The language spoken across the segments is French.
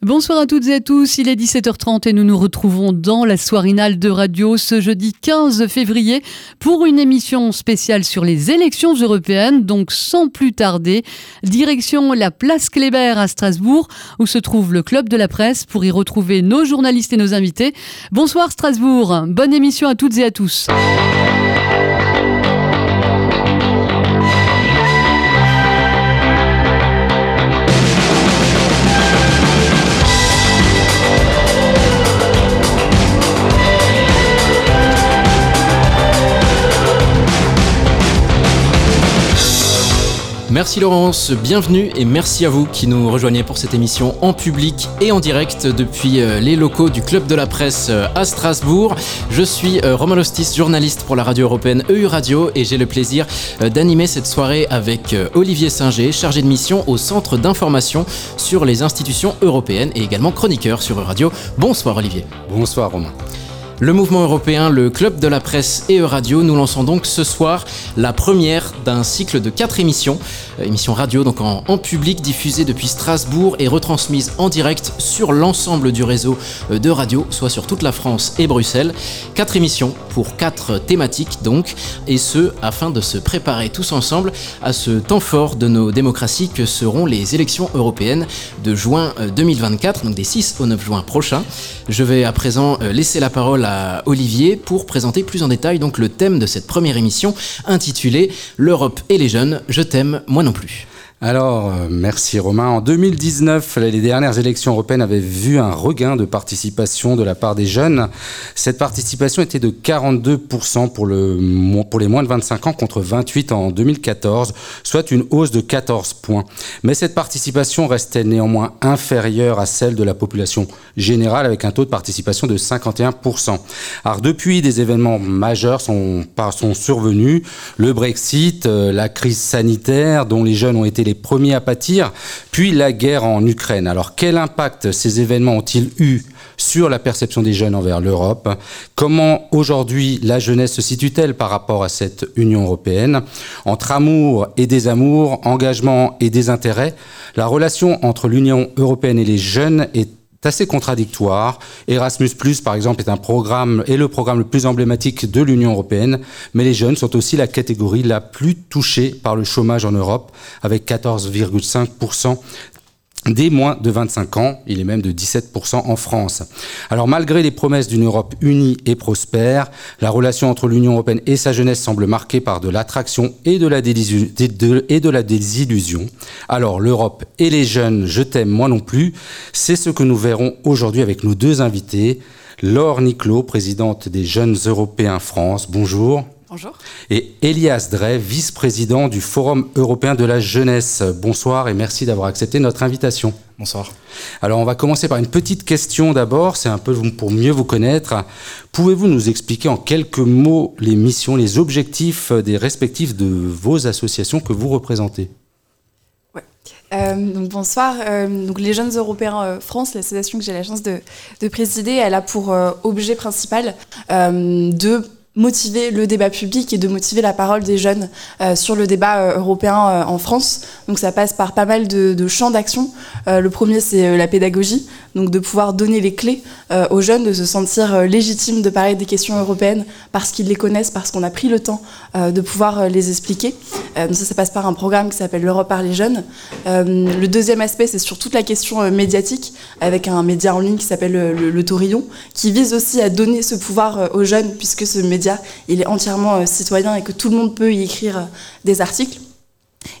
Bonsoir à toutes et à tous, il est 17h30 et nous nous retrouvons dans la soirinale de radio ce jeudi 15 février pour une émission spéciale sur les élections européennes, donc sans plus tarder, direction la place Kléber à Strasbourg où se trouve le club de la presse pour y retrouver nos journalistes et nos invités. Bonsoir Strasbourg, bonne émission à toutes et à tous. Merci Laurence, bienvenue et merci à vous qui nous rejoignez pour cette émission en public et en direct depuis euh, les locaux du Club de la Presse euh, à Strasbourg. Je suis euh, Romain Lostis, journaliste pour la radio européenne EU Radio et j'ai le plaisir d'animer cette soirée avec Olivier Singer, chargé de mission au Centre d'information sur les institutions européennes et également chroniqueur sur EU Radio. Bonsoir Olivier. Bonsoir Romain. Le mouvement européen, le club de la presse et E-Radio, nous lançons donc ce soir la première d'un cycle de quatre émissions. Euh, émissions radio donc en, public diffusées depuis Strasbourg et retransmises en direct sur l'ensemble du réseau euh, de radio, soit sur toute la France et Bruxelles. Quatre émissions pour quatre thématiques donc, et ce afin de se préparer tous ensemble à ce temps fort de nos démocraties que seront les élections européennes de juin 2024, euh, donc des 6 au 9 juin prochain. Je vais à présent laisser la parole Olivier pour présenter plus en détail donc le thème de cette première émission intitulée L'Europe et les jeunes, je t'aime, moi non plus. Alors, euh, merci Romain. En 2019, les dernières élections européennes avaient vu un regain de participation de la part des jeunes. Cette participation était de 42% pour, le, pour les moins de 25 ans contre 28 en 2014, soit une hausse de 14 points. Mais cette participation restait néanmoins inférieure à celle de la population générale avec un taux de participation de 51%. Alors depuis, des événements majeurs sont, sont survenus. Le Brexit, euh, la crise sanitaire dont les jeunes ont été les premiers à pâtir, puis la guerre en Ukraine. Alors quel impact ces événements ont-ils eu sur la perception des jeunes envers l'Europe? Comment aujourd'hui la jeunesse se situe-t-elle par rapport à cette Union européenne? Entre amour et désamour, engagement et désintérêt, la relation entre l'Union européenne et les jeunes est assez contradictoire. Erasmus par exemple, est un programme est le programme le plus emblématique de l'Union européenne, mais les jeunes sont aussi la catégorie la plus touchée par le chômage en Europe, avec 14,5% des moins de 25 ans, il est même de 17% en France. Alors malgré les promesses d'une Europe unie et prospère, la relation entre l'Union européenne et sa jeunesse semble marquée par de l'attraction et, de la désillusion. Alors l'Europe et les jeunes, je t'aime moi non plus, c'est ce que nous verrons aujourd'hui avec nos deux invités. Laure Niclot, présidente des Jeunes Européens France, bonjour. Bonjour. Et Elias Drey, vice-président du Forum européen de la jeunesse. Bonsoir et merci d'avoir accepté notre invitation. Bonsoir. Alors on va commencer par une petite question d'abord, c'est un peu pour mieux vous connaître. Pouvez-vous nous expliquer en quelques mots les missions, les objectifs des respectifs de vos associations que vous représentez? Euh, donc bonsoir. Euh, donc les Jeunes Européens euh, France, l'association que j'ai la chance de, de, présider, elle a pour objet principal de motiver le débat public et de motiver la parole des jeunes euh, sur le débat euh, européen euh, en France. Donc ça passe par pas mal de, de champs d'action. le premier, c'est la pédagogie, donc de pouvoir donner les clés aux jeunes, de se sentir légitimes de parler des questions européennes parce qu'ils les connaissent, parce qu'on a pris le temps de pouvoir les expliquer. donc ça, ça passe par un programme qui s'appelle l'Europe par les jeunes. le deuxième aspect, c'est sur toute la question médiatique, avec un média en ligne qui s'appelle le, le, Taurillon, qui vise aussi à donner ce pouvoir aux jeunes, puisque ce média il est entièrement euh, citoyen et que tout le monde peut y écrire euh, des articles.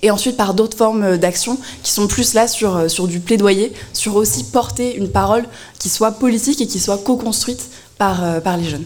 Et ensuite par d'autres formes euh, d'action qui sont plus là sur, sur du plaidoyer, sur aussi porter une parole qui soit politique et qui soit co-construite par, par les jeunes.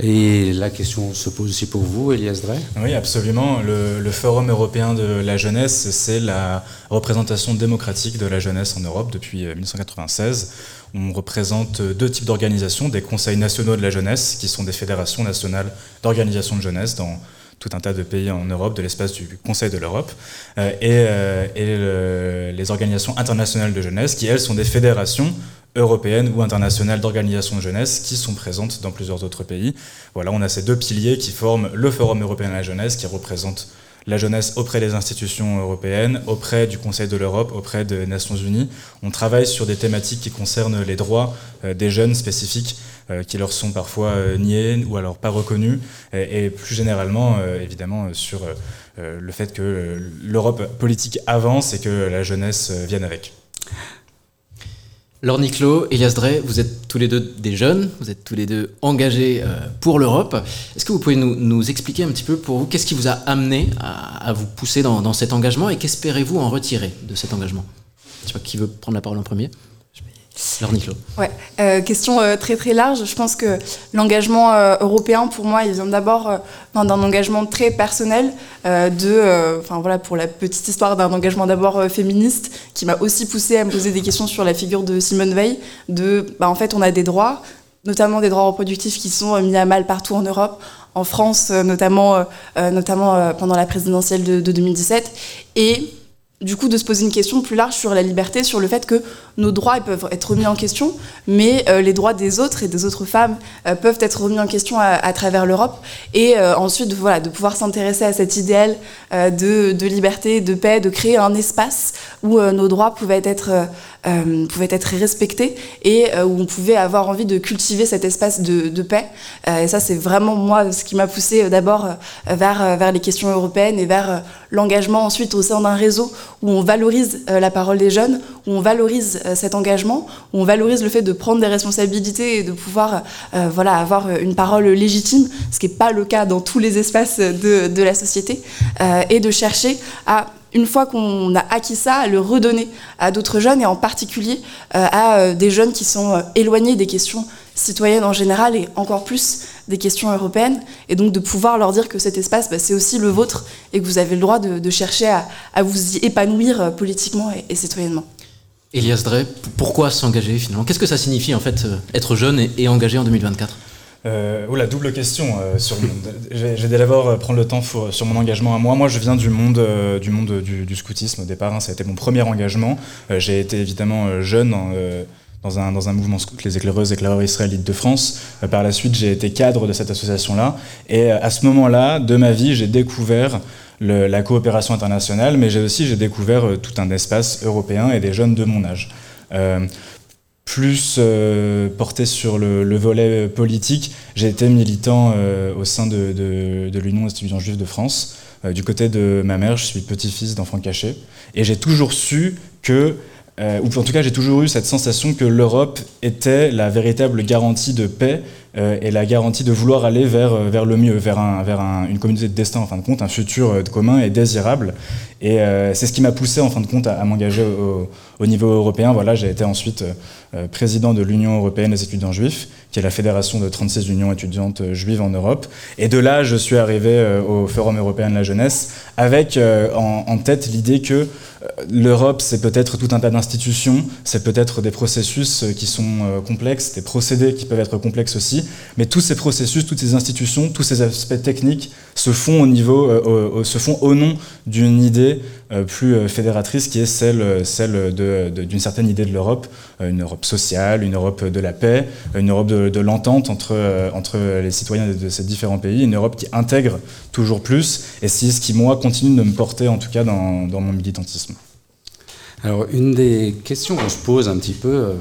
Et la question se pose aussi pour vous, Elias Drey Oui, absolument. Le, le, Forum européen de la jeunesse, c'est la représentation démocratique de la jeunesse en Europe depuis 1996. On représente deux types d'organisations, des conseils nationaux de la jeunesse, qui sont des fédérations nationales d'organisations de jeunesse dans tout un tas de pays en Europe, de l'espace du Conseil de l'Europe, euh, et, euh, les organisations internationales de jeunesse, qui elles sont des fédérations européennes ou internationales d'organisations de jeunesse qui sont présentes dans plusieurs autres pays. Voilà, on a ces deux piliers qui forment le Forum européen de la jeunesse, qui représente la jeunesse auprès des institutions européennes, auprès du Conseil de l'Europe, auprès des Nations Unies. On travaille sur des thématiques qui concernent les droits des jeunes spécifiques qui leur sont parfois niés ou alors pas reconnus, et, plus généralement, évidemment, sur le fait que l'Europe politique avance et que la jeunesse vienne avec. Laure Niclot, Elias Drey, vous êtes tous les deux des jeunes, vous êtes tous les deux engagés euh, pour l'Europe. Est-ce que vous pouvez nous, expliquer un petit peu pour vous qu'est-ce qui vous a amené à, vous pousser dans cet engagement et qu'espérez-vous en retirer de cet engagement? Je ne sais pas qui veut prendre la parole en premier. Ouais, euh, question euh, très très large. Je pense que l'engagement euh, européen, pour moi, il vient d'abord d'un engagement très personnel, de, enfin voilà, pour la petite histoire d'un engagement d'abord féministe, qui m'a aussi poussé à me poser des questions sur la figure de Simone Veil. De, bah, en fait, on a des droits, notamment des droits reproductifs, qui sont mis à mal partout en Europe, en France, notamment, notamment pendant la présidentielle de, de 2017, et du coup de se poser une question plus large sur la liberté, sur le fait que nos droits peuvent être remis en question, mais euh, les droits des autres et des autres femmes euh, peuvent être remis en question à, travers l'Europe. Et euh, ensuite, voilà, de pouvoir s'intéresser à cet idéal de, liberté, de paix, de créer un espace où nos droits pouvaient être, pouvaient être respectés et où on pouvait avoir envie de cultiver cet espace de, paix. et ça, c'est vraiment moi ce qui m'a poussé d'abord vers, vers les questions européennes et vers l'engagement ensuite au sein d'un réseau où on valorise la parole des jeunes, où on valorise euh, cet engagement, où on valorise le fait de prendre des responsabilités et de pouvoir euh, voilà, avoir une parole légitime, ce qui n'est pas le cas dans tous les espaces de, la société, euh, et de chercher à une fois qu'on a acquis ça, à le redonner à d'autres jeunes et en particulier à des jeunes qui sont éloignés des questions citoyennes en général et encore plus des questions européennes. Et donc de pouvoir leur dire que cet espace, bah, c'est aussi le vôtre et que vous avez le droit de, chercher à, vous y épanouir politiquement et citoyennement. Elias Drey, pourquoi s'engager finalement? Qu'est-ce que ça signifie en fait euh, être jeune et, engagé en 2024 euh, oh, la double question. Euh, sur je vais d'abord euh, prendre le temps sur mon engagement à moi. Moi, je viens du monde, du, monde du, scoutisme au départ. Hein. ça a été mon premier engagement. j'ai été évidemment jeune dans, un, mouvement scout, les éclaireuses, éclaireurs israélites de France. par la suite, j'ai été cadre de cette association-là. Et à ce moment-là de ma vie, j'ai découvert la coopération internationale, mais j'ai aussi j'ai découvert euh, tout un espace européen et des jeunes de mon âge. Euh, plus euh, porté sur le, volet politique, j'ai été militant au sein de, de l'Union des étudiants juifs de France. du côté de ma mère, je suis petit-fils d'enfants cachés. Et j'ai toujours su que ou en tout cas j'ai toujours eu cette sensation que l'Europe était la véritable garantie de paix euh, et la garantie de vouloir aller vers, euh, vers le mieux, vers, un, vers une communauté de destin en fin de compte, un futur euh, commun et désirable. Et c'est ce qui m'a poussé en fin de compte à, m'engager au, niveau européen. Voilà, j'ai été ensuite président de l'Union européenne des étudiants juifs, qui est la fédération de 36 unions étudiantes juives en Europe. Et de là, je suis arrivé au Forum européen de la jeunesse avec en tête l'idée que l'Europe, c'est peut-être tout un tas d'institutions, c'est peut-être des processus qui sont complexes, des procédés qui peuvent être complexes aussi, mais tous ces processus, toutes ces institutions, tous ces aspects techniques se font au niveau, euh, se font au nom d'une idée euh, plus euh, fédératrice qui est celle, celle d'une certaine idée de l'Europe, une Europe sociale, une Europe de la paix, une Europe de, l'entente entre, entre les citoyens de, ces différents pays, une Europe qui intègre toujours plus, et c'est ce qui, moi, continue de me porter, en tout cas, dans, dans mon militantisme. Alors, une des questions que je pose un petit peu,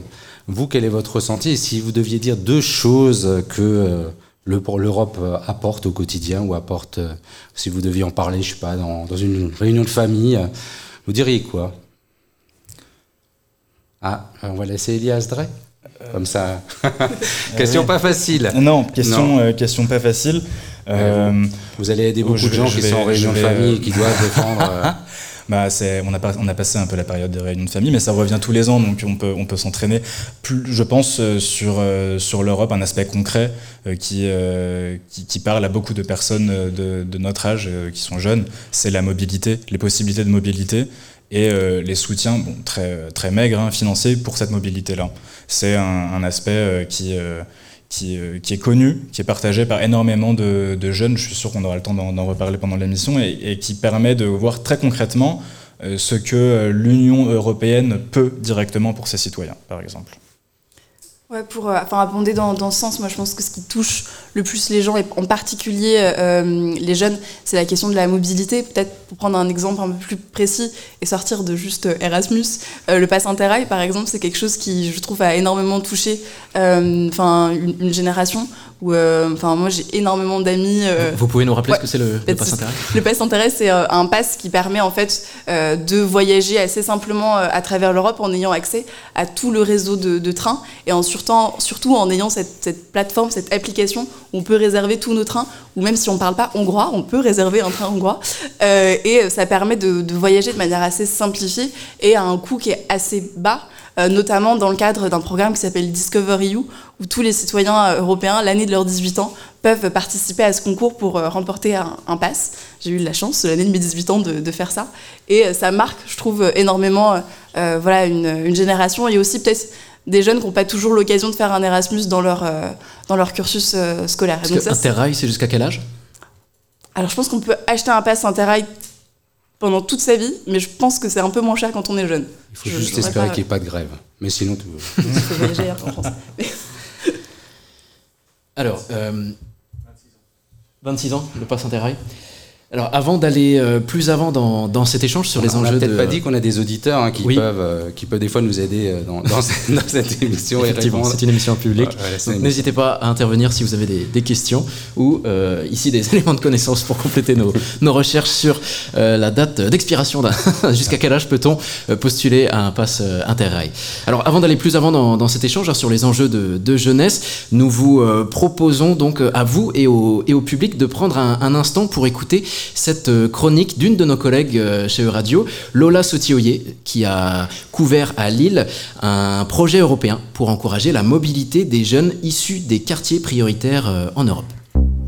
vous, quel est votre ressenti? Et si vous deviez dire deux choses que euh, l'Europe euh, apporte au quotidien ou apporte, euh, si vous deviez en parler, je sais pas, dans, une réunion de famille, vous diriez quoi? Ah, on va laisser Elias Drey Comme ça. question pas facile. Non, question, question pas facile. vous allez aider beaucoup de gens qui sont en réunion de famille et qui doivent défendre. bah, on, a, on a passé un peu la période de réunion de famille, mais ça revient tous les ans, donc on peut, on peut s'entraîner. Je pense euh, sur, euh, sur l'Europe, un aspect concret euh, qui, qui, parle à beaucoup de personnes de, de notre âge qui sont jeunes, c'est la mobilité, les possibilités de mobilité et les soutiens bon, très, très maigres hein, financiers pour cette mobilité-là. C'est un, aspect qui qui, est connu, qui est partagé par énormément de, jeunes, je suis sûr qu'on aura le temps d'en reparler pendant l'émission, et, qui permet de voir très concrètement euh, ce que euh, l'Union européenne peut directement pour ses citoyens, par exemple. Ouais, pour euh, enfin, abonder dans, dans, ce sens, moi je pense que ce qui touche le plus les gens, et en particulier euh, les jeunes, c'est la question de la mobilité. Peut-être pour prendre un exemple un peu plus précis et sortir de juste Erasmus, euh, le pass Interrail par exemple, c'est quelque chose qui je trouve a énormément touché enfin une, une, génération où enfin moi j'ai énormément d'amis. Vous pouvez nous rappeler ce que c'est le, le pass Interrail Le pass Interrail c'est un pass qui permet en fait de voyager assez simplement à travers l'Europe en ayant accès à tout le réseau de, de trains et ensuite surtout, en ayant cette, plateforme, cette application où on peut réserver tous nos trains, ou même si on ne parle pas hongrois, on peut réserver un train hongrois. Euh, et ça permet de, voyager de manière assez simplifiée et à un coût qui est assez bas. Euh, notamment dans le cadre d'un programme qui s'appelle Discover EU, où tous les citoyens euh, européens, l'année de leurs 18 ans, peuvent participer à ce concours pour remporter un, pass. J'ai eu la chance, l'année de mes 18 ans, de, faire ça. Et ça marque, je trouve, énormément voilà, une, une, génération et aussi peut-être des jeunes qui n'ont pas toujours l'occasion de faire un Erasmus dans leur, euh, dans leur cursus euh, scolaire. Parce que Interrail, c'est jusqu'à quel âge? Alors je pense qu'on peut acheter un pass Interrail pendant toute sa vie, mais je pense que c'est un peu moins cher quand on est jeune. Il faut juste espérer qu'il n'y ait pas de grève. Mais sinon, tout en France. Alors, 26 euh, ans, le pass Interrail alors, avant d'aller euh, plus avant dans, dans, cet échange sur les enjeux, on n'a peut-être pas dit qu'on a des auditeurs hein, qui peuvent, euh, qui peuvent des fois nous aider euh, dans, dans, cette, émission. Effectivement, c'est une émission publique. n'hésitez pas à intervenir si vous avez des, des questions ou ici des éléments de connaissance pour compléter nos, nos recherches sur la date d'expiration. Jusqu'à quel âge peut-on postuler à un pass Interrail Alors, avant d'aller plus avant dans, dans, cet échange hein, sur les enjeux de, de jeunesse, nous vous proposons donc à vous et au, et au public de prendre un, un instant pour écouter cette euh, chronique d'une de nos collègues euh, chez Euradio, Lola Sotioye, qui a couvert à Lille un projet européen pour encourager la mobilité des jeunes issus des quartiers prioritaires euh, en Europe.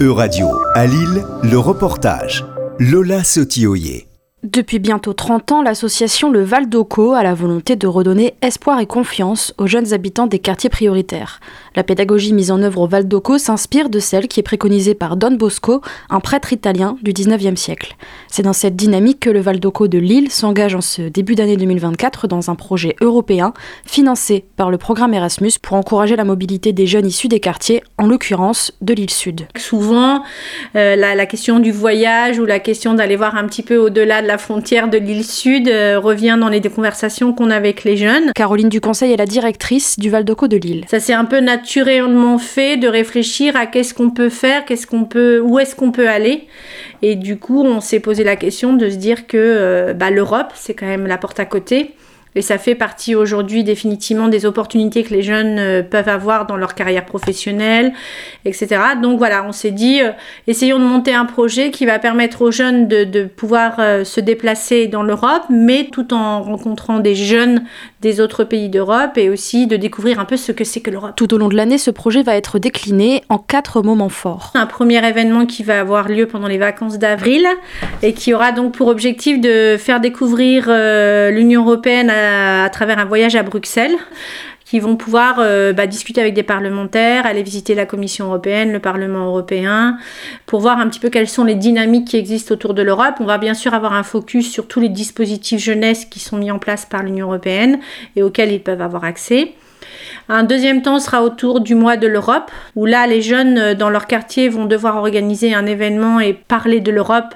Euradio, à Lille, le reportage. Lola Sotioye. Depuis bientôt 30 ans, l'association Le Val d'Oco a la volonté de redonner espoir et confiance aux jeunes habitants des quartiers prioritaires. La pédagogie mise en œuvre au Val d'Oco s'inspire de celle qui est préconisée par Don Bosco, un prêtre italien du 19e siècle. C'est dans cette dynamique que le Val d'Oco de Lille s'engage en ce début d'année 2024 dans un projet européen financé par le programme Erasmus pour encourager la mobilité des jeunes issus des quartiers, en l'occurrence de l'île Sud. Souvent, euh, la, question du voyage ou la question d'aller voir un petit peu au-delà de la frontière de l'île Sud euh, revient dans les conversations qu'on a avec les jeunes. Caroline Duconseil est la directrice du Val d'Oco de Lille. Ça c'est un peu naturel naturellement fait de réfléchir à qu'est-ce qu'on peut faire, qu'est-ce qu'on peut, où est-ce qu'on peut aller. Et du coup, on s'est posé la question de se dire que euh, bah, l'Europe, c'est quand même la porte à côté. Et ça fait partie aujourd'hui définitivement des opportunités que les jeunes euh, peuvent avoir dans leur carrière professionnelle, etc. Donc voilà, on s'est dit, euh, essayons de monter un projet qui va permettre aux jeunes de, de pouvoir euh, se déplacer dans l'Europe, mais tout en rencontrant des jeunes des autres pays d'Europe et aussi de découvrir un peu ce que c'est que l'Europe. Tout au long de l'année, ce projet va être décliné en quatre moments forts. Un premier événement qui va avoir lieu pendant les vacances d'avril et qui aura donc pour objectif de faire découvrir l'Union européenne à, travers un voyage à Bruxelles qui vont pouvoir euh, bah, discuter avec des parlementaires, aller visiter la Commission européenne, le Parlement européen, pour voir un petit peu quelles sont les dynamiques qui existent autour de l'Europe. On va bien sûr avoir un focus sur tous les dispositifs jeunesse qui sont mis en place par l'Union européenne et auxquels ils peuvent avoir accès. Un deuxième temps sera autour du mois de l'Europe, où là, les jeunes euh, dans leur quartier vont devoir organiser un événement et parler de l'Europe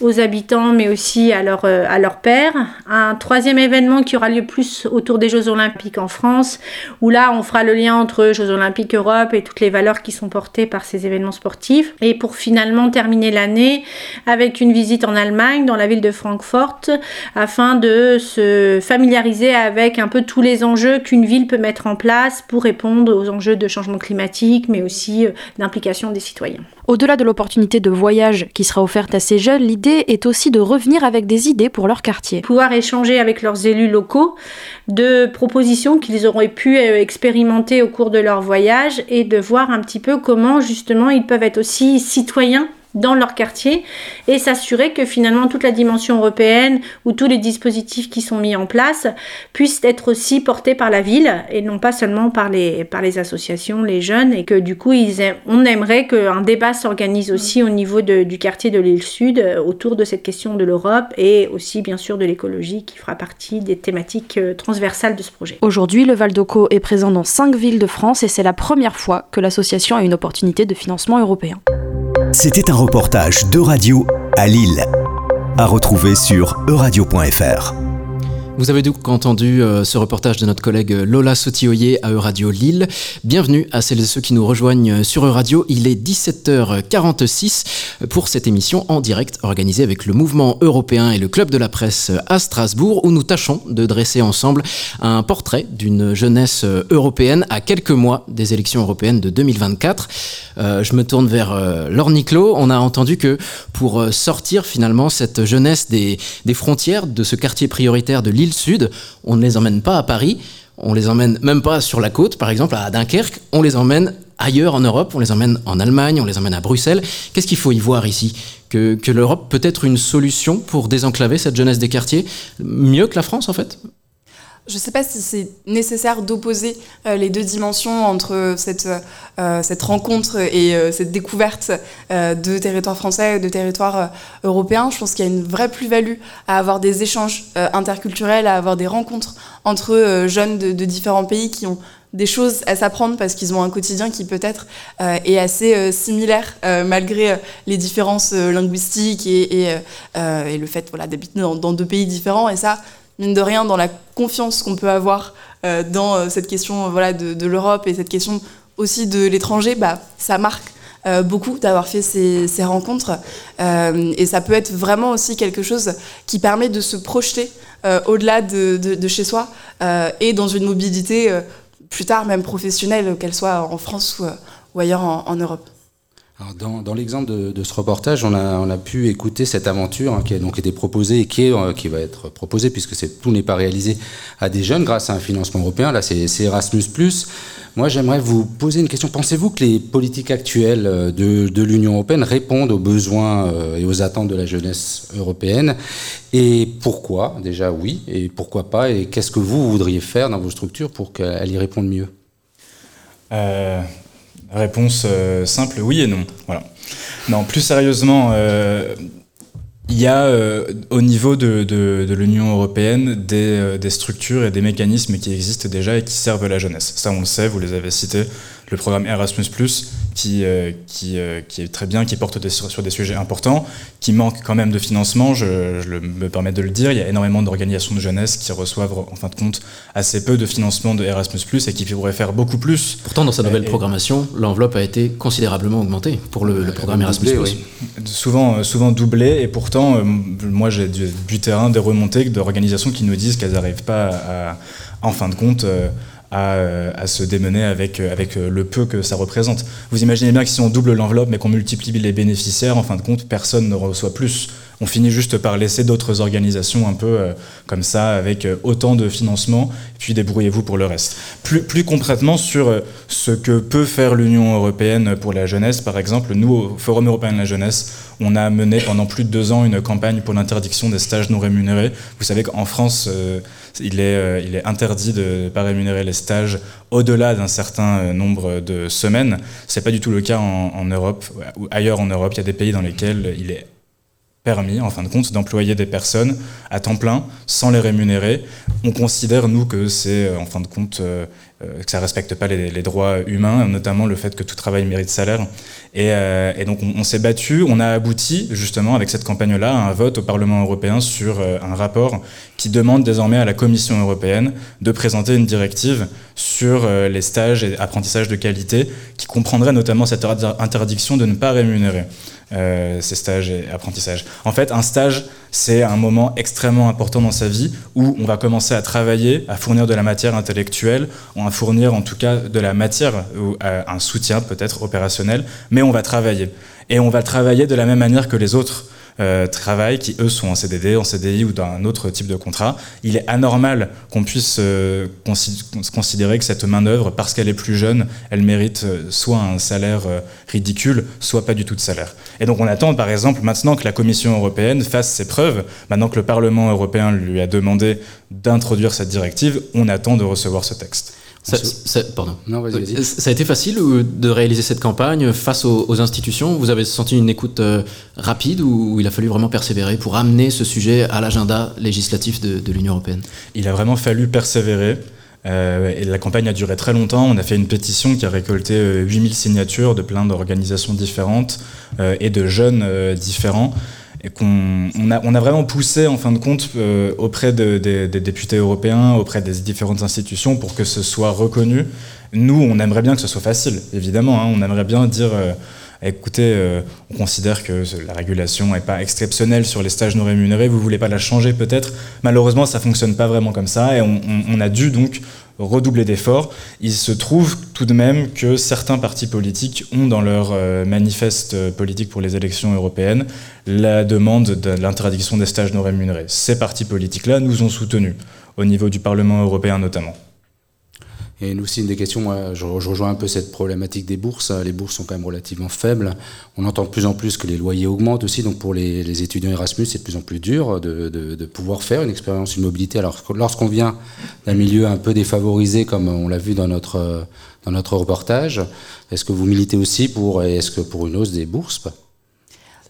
aux habitants, mais aussi à leur, euh, à leur père. Un troisième événement qui aura lieu plus autour des Jeux Olympiques en France, où là, on fera le lien entre Jeux Olympiques Europe et toutes les valeurs qui sont portées par ces événements sportifs. Et pour finalement terminer l'année avec une visite en Allemagne, dans la ville de Francfort, afin de se familiariser avec un peu tous les enjeux qu'une ville peut mettre en place pour répondre aux enjeux de changement climatique, mais aussi euh, d'implication des citoyens. Au-delà de l'opportunité de voyage qui sera offerte à ces jeunes, est aussi de revenir avec des idées pour leur quartier. Pouvoir échanger avec leurs élus locaux de propositions qu'ils auraient pu euh, expérimenter au cours de leur voyage et de voir un petit peu comment justement ils peuvent être aussi citoyens dans leur quartier et s'assurer que finalement toute la dimension européenne ou tous les dispositifs qui sont mis en place puissent être aussi portés par la ville et non pas seulement par les, par les associations, les jeunes et que du coup on aimerait qu'un débat s'organise aussi au niveau du quartier de l'île Sud euh, autour de cette question de l'Europe et aussi bien sûr de l'écologie qui fera partie des thématiques euh, transversales de ce projet. Aujourd'hui, le Val d'Oco est présent dans cinq villes de France et c'est la première fois que l'association a une opportunité de financement européen. C'était un reportage de radio à Lille. À retrouver sur euradio.fr. Vous avez donc entendu euh, ce reportage de notre collègue Lola Sotioyer à Euradio Lille. Bienvenue à celles et ceux qui nous rejoignent sur Euradio. Il est 17h46 pour cette émission en direct organisée avec le mouvement européen et le club de la presse à Strasbourg où nous tâchons de dresser ensemble un portrait d'une jeunesse européenne à quelques mois des élections européennes de 2024. Euh, je me tourne vers euh, Laure Niclot. On a entendu que pour sortir finalement cette jeunesse des, des frontières de ce quartier prioritaire de Lille, sud, on ne les emmène pas à Paris, on les emmène même pas sur la côte, par exemple à Dunkerque, on les emmène ailleurs en Europe, on les emmène en Allemagne, on les emmène à Bruxelles. Qu'est-ce qu'il faut y voir ici? Que, que l'Europe peut être une solution pour désenclaver cette jeunesse des quartiers? Mieux que la France en fait? Je ne sais pas si c'est nécessaire d'opposer euh, les deux dimensions entre cette, euh, rencontre et euh, cette découverte de territoires français et de territoires européens. Je pense qu'il y a une vraie plus-value à avoir des échanges interculturels, à avoir des rencontres entre jeunes de, différents pays qui ont des choses à s'apprendre parce qu'ils ont un quotidien qui peut-être est assez similaire malgré les différences linguistiques et, le fait d'habiter dans, dans, deux pays différents. Et ça, mine de rien, dans la confiance qu'on peut avoir euh, dans euh, cette question voilà, de, l'Europe et cette question aussi de l'étranger, bah, ça marque euh, beaucoup d'avoir fait ces, rencontres. et ça peut être vraiment aussi quelque chose qui permet de se projeter au-delà de, chez soi et dans une mobilité plus tard même professionnelle, qu'elle soit en France ou, ailleurs en Europe dans, l'exemple de, ce reportage, on a, pu écouter cette aventure hein, qui a donc été proposée et euh, qui va être proposée, puisque tout n'est pas réalisé à des jeunes grâce à un financement européen. Là, c'est Erasmus. Moi, j'aimerais vous poser une question. Pensez-vous que les politiques actuelles euh, de, de l'Union européenne répondent aux besoins euh, et aux attentes de la jeunesse européenne? Et pourquoi? Déjà, oui. Et pourquoi pas? Et qu'est-ce que vous voudriez faire dans vos structures pour qu'elles y répondent mieux? Réponse euh, simple, oui et non. Non, plus sérieusement, euh, il y a euh, au niveau de, de, l'Union européenne des, des, structures et des mécanismes qui existent déjà et qui servent la jeunesse. Ça, on le sait, vous les avez cités. Le programme Erasmus, qui, euh, qui, euh, qui, est très bien, qui porte sur, des sujets importants, qui manque quand même de financement, je, je me permets de le dire. Il y a énormément d'organisations de jeunesse qui reçoivent en fin de compte assez peu de financement de Erasmus et qui pourraient faire beaucoup plus. Pourtant, dans sa nouvelle programmation, l'enveloppe a été considérablement augmentée pour le, programme Erasmus. Souvent, euh, souvent doublé, et pourtant, moi j'ai du, du, terrain des remontées d'organisations qui nous disent qu'elles n'arrivent pas à, en fin de compte, euh, à, se démener avec, euh, avec euh, le peu que ça représente. Vous imaginez bien que si on double l'enveloppe mais qu'on multiplie les bénéficiaires, en fin de compte, personne ne reçoit plus. On finit juste par laisser d'autres organisations un peu comme ça, avec autant de financement, puis débrouillez-vous pour le reste. Plus, plus concrètement, sur ce que peut faire l'Union européenne pour la jeunesse, par exemple, nous, au Forum européen de la jeunesse, on a mené pendant plus de deux ans une campagne pour l'interdiction des stages non rémunérés. Vous savez qu'en France, il est, euh, il est interdit de ne pas rémunérer les stages au-delà d'un certain euh, nombre de semaines. Ce n'est pas du tout le cas en, en Europe ou ailleurs en Europe. Il y a des pays dans lesquels il est permis, en fin de compte, d'employer des personnes à temps plein sans les rémunérer. On considère, nous, que c'est, euh, en fin de compte, euh, que ça respecte pas les, droits humains, notamment le fait que tout travail mérite salaire. Et, euh, donc on, s'est battu, on a abouti justement avec cette campagne-là à un vote au Parlement européen sur euh, un rapport qui demande désormais à la Commission européenne de présenter une directive sur les stages et apprentissages de qualité qui comprendrait notamment cette interdiction de ne pas rémunérer. Euh, ces stages et apprentissages. En fait, un stage, c'est un moment extrêmement important dans sa vie où on va commencer à travailler, à fournir de la matière intellectuelle, à fournir en tout cas de la matière ou euh, un soutien peut-être opérationnel, mais on va travailler. Et on va travailler de la même manière que les autres euh, qui eux sont en CDD, en CDI ou dans un autre type de contrat. Il est anormal qu'on puisse euh, considérer que cette main-d'œuvre, parce qu'elle est plus jeune, elle mérite euh, soit un salaire ridicule, soit pas du tout de salaire. Et donc on attend par exemple maintenant que la Commission européenne fasse ses preuves, maintenant que le Parlement européen lui a demandé d'introduire cette directive, on attend de recevoir ce texte. Ça, pardon. ça a été facile euh, de réaliser cette campagne face aux, institutions? Vous avez senti une écoute euh, rapide ou il a fallu vraiment persévérer pour amener ce sujet à l'agenda législatif de, l'Union européenne? Il a vraiment fallu persévérer. Euh, et la campagne a duré très longtemps. On a fait une pétition qui a récolté 8000 signatures de plein d'organisations différentes et de jeunes différents et qu'on on a, vraiment poussé en fin de compte euh, auprès des députés européens, auprès des différentes institutions pour que ce soit reconnu. Nous, on aimerait bien que ce soit facile, évidemment. Hein. on aimerait bien dire, euh, écoutez, euh, on considère que la régulation n'est pas exceptionnelle sur les stages non rémunérés, vous voulez pas la changer peut-être. Malheureusement, ça fonctionne pas vraiment comme ça et on a dû donc redoubler d'efforts. Il se trouve tout de même que certains partis politiques ont dans leur euh, manifeste politique pour les élections européennes la demande de l'interdiction des stages non rémunérés. Ces partis politiques-là nous ont soutenus, au niveau du Parlement européen notamment. Et nous aussi, une des questions, moi, je, rejoins un peu cette problématique des bourses. Les bourses sont quand même relativement faibles. On entend de plus en plus que les loyers augmentent aussi. Donc pour les, étudiants Erasmus, c'est de plus en plus dur de, pouvoir faire une expérience, une mobilité. Alors lorsqu'on vient d'un milieu un peu défavorisé, comme on l'a vu dans notre, dans notre reportage, est-ce que vous militez aussi pour, est-ce que pour une hausse des bourses?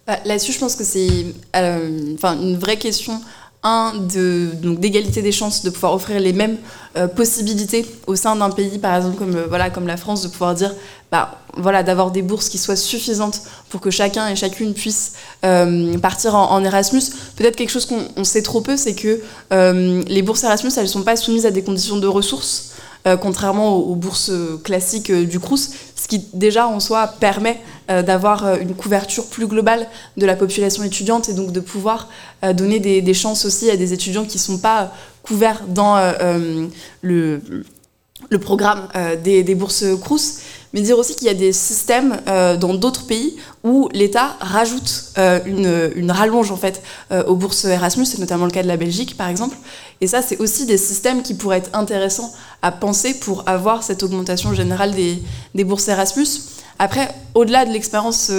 Bah, Là-dessus, je pense que c'est euh, une vraie question un, d'égalité des chances, de pouvoir offrir les mêmes euh, possibilités au sein d'un pays, par exemple comme, euh, la France, de pouvoir dire, bah, voilà, d'avoir des bourses qui soient suffisantes pour que chacun et chacune puisse euh, partir en, Erasmus. Peut-être quelque chose qu'on sait trop peu, c'est que les bourses Erasmus, elles ne sont pas soumises à des conditions de ressources. Contrairement aux, bourses classiques du Crous, ce qui déjà en soi permet d'avoir une couverture plus globale de la population étudiante et donc de pouvoir donner des, chances aussi à des étudiants qui ne sont pas couverts dans euh, euh, le, programme euh, des, des, bourses Crous, mais dire aussi qu'il y a des systèmes dans d'autres pays où l'État rajoute une, une, rallonge en fait aux bourses Erasmus, c'est notamment le cas de la Belgique par exemple. Et ça, c'est aussi des systèmes qui pourraient être intéressants à penser pour avoir cette augmentation générale des, des bourses Erasmus. Après, au-delà de l'expérience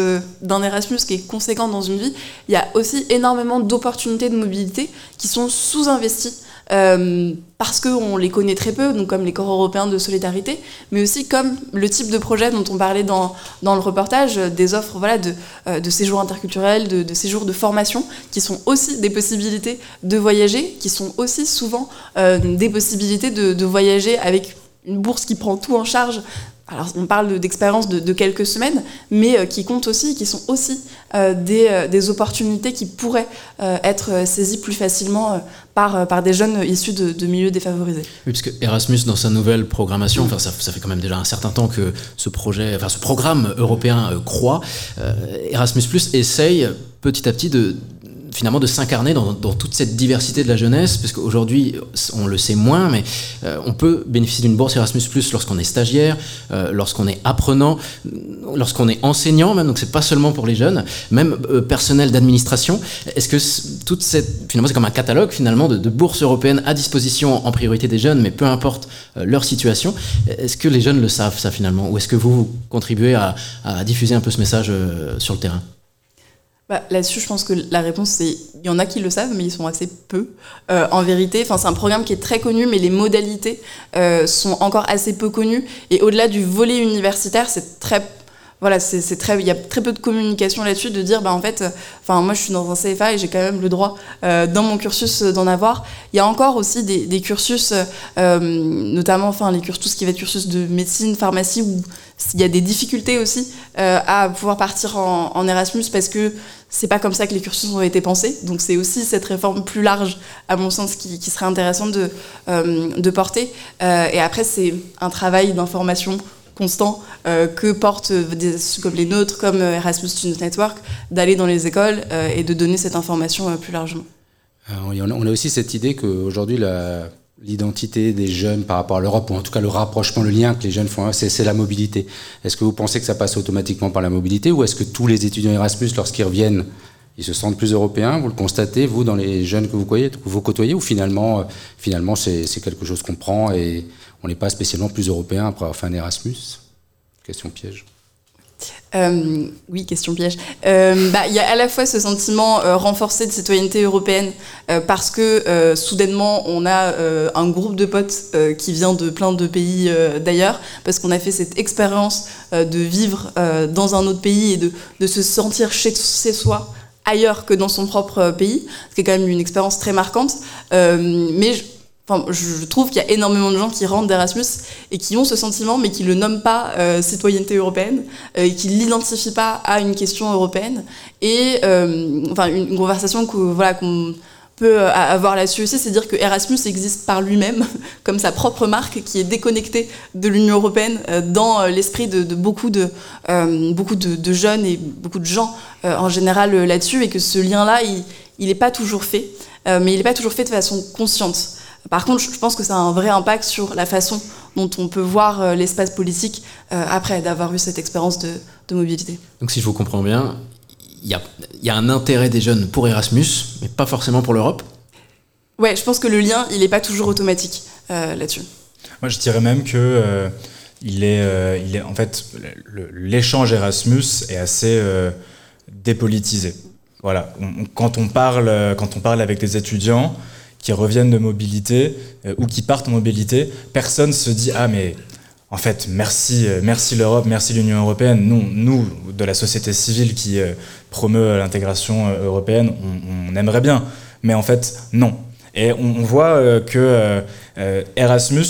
d'un Erasmus qui est conséquent dans une vie, il y a aussi énormément d'opportunités de mobilité qui sont sous-investies euh, parce qu'on les connaît très peu, comme les corps européens de solidarité, mais aussi comme le type de projet dont on parlait dans, dans le reportage, des offres voilà, de, euh, de séjours interculturels, de, de, séjours de formation, qui sont aussi des possibilités de voyager, qui sont aussi souvent euh, des possibilités de voyager avec une bourse qui prend tout en charge alors on parle d'expériences de, quelques semaines, mais euh, qui comptent aussi, qui sont aussi euh, euh, des, opportunités qui pourraient être saisies plus facilement par, par des jeunes issus de, milieux défavorisés. Oui, puisque Erasmus, dans sa nouvelle programmation, enfin, ça, fait quand même déjà un certain temps que ce projet, enfin ce programme européen croît, Erasmus essaye petit à petit de, finalement de s'incarner dans, toute cette diversité de la jeunesse, parce qu'aujourd'hui, on le sait moins, mais euh, on peut bénéficier d'une bourse Erasmus lorsqu'on est stagiaire, euh, lorsqu'on est apprenant, lorsqu'on est enseignant même, donc c'est pas seulement pour les jeunes, même euh, personnel d'administration. Est-ce que toute cette, finalement, c'est comme un catalogue finalement de, bourses européennes à disposition en priorité des jeunes, mais peu importe leur situation. Est-ce que les jeunes le savent ça finalement, ou est-ce que vous, contribuez à diffuser un peu ce message sur le terrain? Bah, Là-dessus, je pense que la réponse, c'est il y en a qui le savent, mais ils sont assez peu. Euh, en vérité, enfin, c'est un programme qui est très connu, mais les modalités euh, sont encore assez peu connues. Et au-delà du volet universitaire, c'est très voilà, c'est très, il y a très peu de communication là-dessus, de dire, bah, en fait, enfin, moi, je suis dans un CFA et j'ai quand même le droit, euh, dans mon cursus, d'en avoir. Il y a encore aussi des, cursus, euh, notamment, enfin, les cursus, tout ce qui va être cursus de médecine, pharmacie, où il y a des difficultés aussi euh, à pouvoir partir en, Erasmus parce que c'est pas comme ça que les cursus ont été pensés. Donc, c'est aussi cette réforme plus large, à mon sens, qui, qui serait intéressante de, de porter. et après, c'est un travail d'information constant euh, que portent des, comme les nôtres, comme euh, Erasmus Student Network, d'aller dans les écoles euh, et de donner cette information plus largement. on a aussi cette idée qu'aujourd'hui, l'identité des jeunes par rapport à l'Europe, ou en tout cas le rapprochement, le lien que les jeunes font, c'est la mobilité. Est-ce que vous pensez que ça passe automatiquement par la mobilité, ou est-ce que tous les étudiants Erasmus, lorsqu'ils reviennent, ils se sentent plus européens. Vous le constatez, vous, dans les jeunes que vous côtoyez, vous côtoyez ou finalement, euh, finalement c'est quelque chose qu'on prend et on n'est pas spécialement plus européen après avoir fait un Erasmus Question piège. Euh, oui, question piège. Euh, bah, il y a à la fois ce sentiment euh, renforcé de citoyenneté européenne parce que soudainement on a un groupe de potes qui vient de plein de pays d'ailleurs, parce qu'on a fait cette expérience de vivre dans un autre pays et de, se sentir chez, chez soi ailleurs que dans son propre pays, ce qui est quand même une expérience très marquante. mais Enfin, je trouve qu'il y a énormément de gens qui rentrent d'Erasmus et qui ont ce sentiment, mais qui le nomment pas euh, citoyenneté européenne, euh, et qui l'identifient pas à une question européenne. Et euh, enfin, une, conversation qu'on peut avoir là-dessus aussi, c'est dire que Erasmus existe par lui-même, comme sa propre marque, qui est déconnectée de l'Union européenne dans l'esprit de beaucoup de, jeunes et beaucoup de gens en général là-dessus, et que ce lien-là, il n'est pas toujours fait, mais il n'est pas toujours fait de façon consciente. Par contre, je pense que ça a un vrai impact sur la façon dont on peut voir euh, l'espace politique euh, après d'avoir eu cette expérience de, mobilité. Donc si je vous comprends bien, il y a, un intérêt des jeunes pour Erasmus, mais pas forcément pour l'Europe Ouais, je pense que le lien, il n'est pas toujours automatique euh, là-dessus. Moi, je dirais même que il, est, il est, en fait, l'échange Erasmus est assez dépolitisé. Voilà, quand, on parle, quand on parle avec des étudiants, qui reviennent de mobilité euh, ou qui partent en mobilité, personne se dit ah mais en fait merci euh, merci l'Europe, merci l'Union européenne. Nous nous de la société civile qui euh, promeut l'intégration européenne, on, aimerait bien, mais en fait non. Et on, voit que Erasmus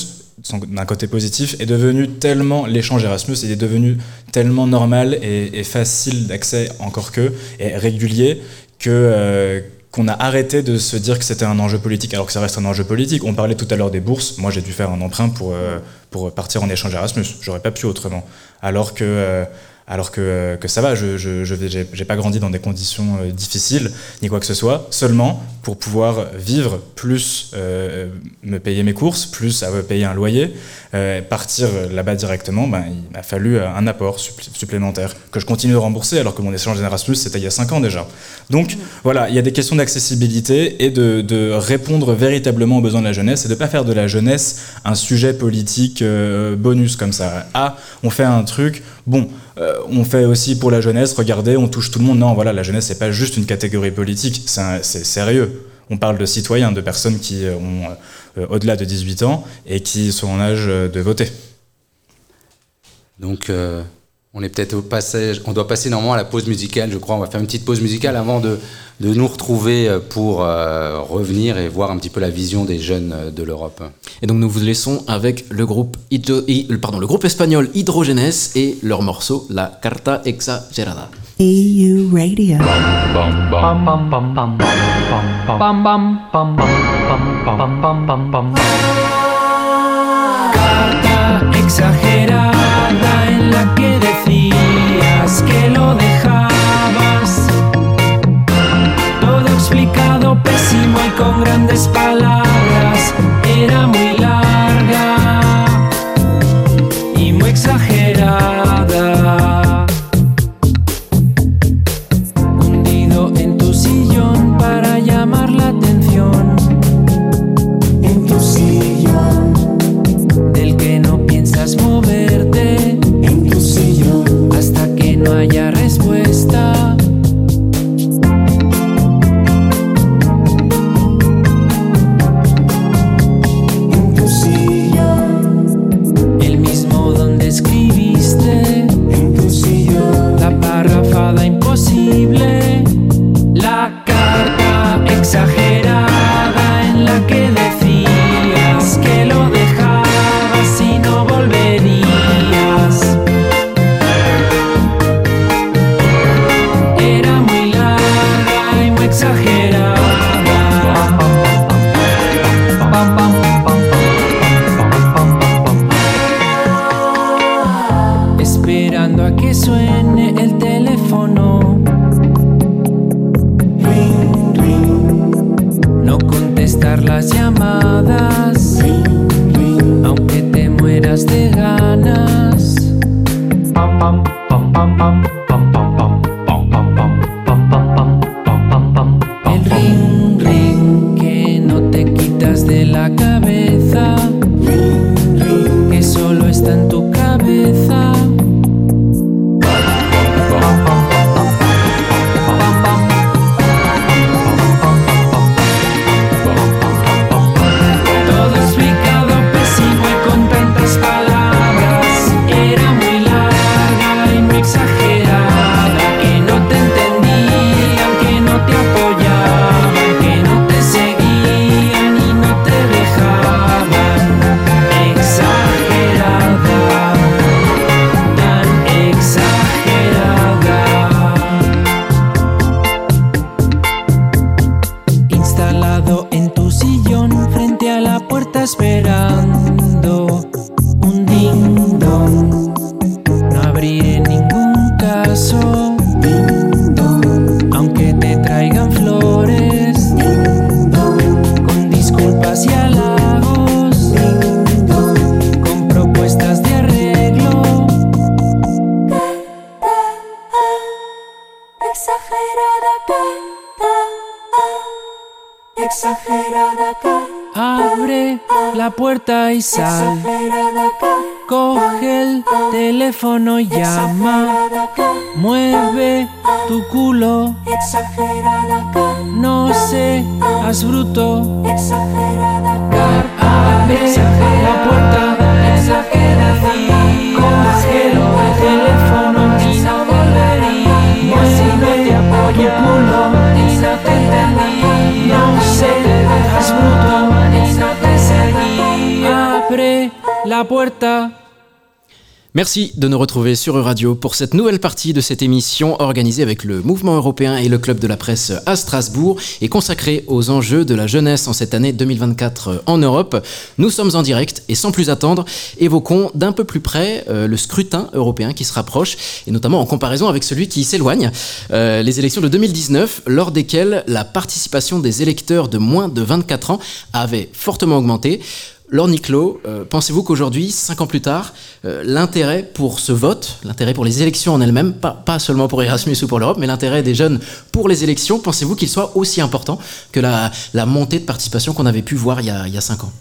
d'un côté positif, est devenu tellement, l'échange Erasmus il est devenu tellement normal et, et facile d'accès encore que, et régulier, que, qu'on a arrêté de se dire que c'était un enjeu politique, alors que ça reste un enjeu politique. On parlait tout à l'heure des bourses. Moi, j'ai dû faire un emprunt pour, euh, pour partir en échange Erasmus. J'aurais pas pu autrement. Alors que euh, alors que, que ça va, je n'ai pas grandi dans des conditions euh, difficiles, ni quoi que ce soit, seulement pour pouvoir vivre, plus euh, me payer mes courses, plus à payer un loyer, euh, partir là-bas directement, ben, il m'a fallu un apport supplémentaire que je continue de rembourser alors que mon échange Erasmus c'était il y a 5 ans déjà. Donc mmh. voilà, il y a des questions d'accessibilité et de, de, répondre véritablement aux besoins de la jeunesse et de ne pas faire de la jeunesse un sujet politique bonus comme ça. Ah, on fait un truc, bon, euh, on fait aussi pour la jeunesse, regardez, on touche tout le monde. Non, voilà, la jeunesse, c'est pas juste une catégorie politique, c'est sérieux. On parle de citoyens, de personnes qui ont euh, au-delà de 18 ans et qui sont en âge de voter. Donc, euh, on est peut-être au passage, on doit passer normalement à la pause musicale, je crois. On va faire une petite pause musicale avant de, de nous retrouver euh, pour euh, revenir et voir un petit peu la vision des jeunes euh, de l'Europe. Et donc nous vous laissons avec le groupe, pardon, le groupe espagnol Hydrogenes et leur morceau La Carta Exagerada. EU Radio. Carta exagerada decías que lo dejabas. Todo explicado pésimo y con grandes palabras. Era muy larga y muy exagerada. más bruto. Merci de nous retrouver sur Radio pour cette nouvelle partie de cette émission organisée avec le Mouvement européen et le Club de la presse à Strasbourg et consacrée aux enjeux de la jeunesse en cette année 2024 en Europe. Nous sommes en direct et sans plus attendre, évoquons d'un peu plus près euh, le scrutin européen qui se rapproche et notamment en comparaison avec celui qui s'éloigne, euh, les élections de 2019 lors desquelles la participation des électeurs de moins de 24 ans avait fortement augmenté. Laure Niclot, euh, pensez-vous qu'aujourd'hui, cinq ans plus tard, euh, l'intérêt pour ce vote, l'intérêt pour les élections en elles-mêmes, pas, seulement pour Erasmus ou pour l'Europe, mais l'intérêt des jeunes pour les élections, pensez-vous qu'il soit aussi important que la, montée de participation qu'on avait pu voir il y a cinq ans?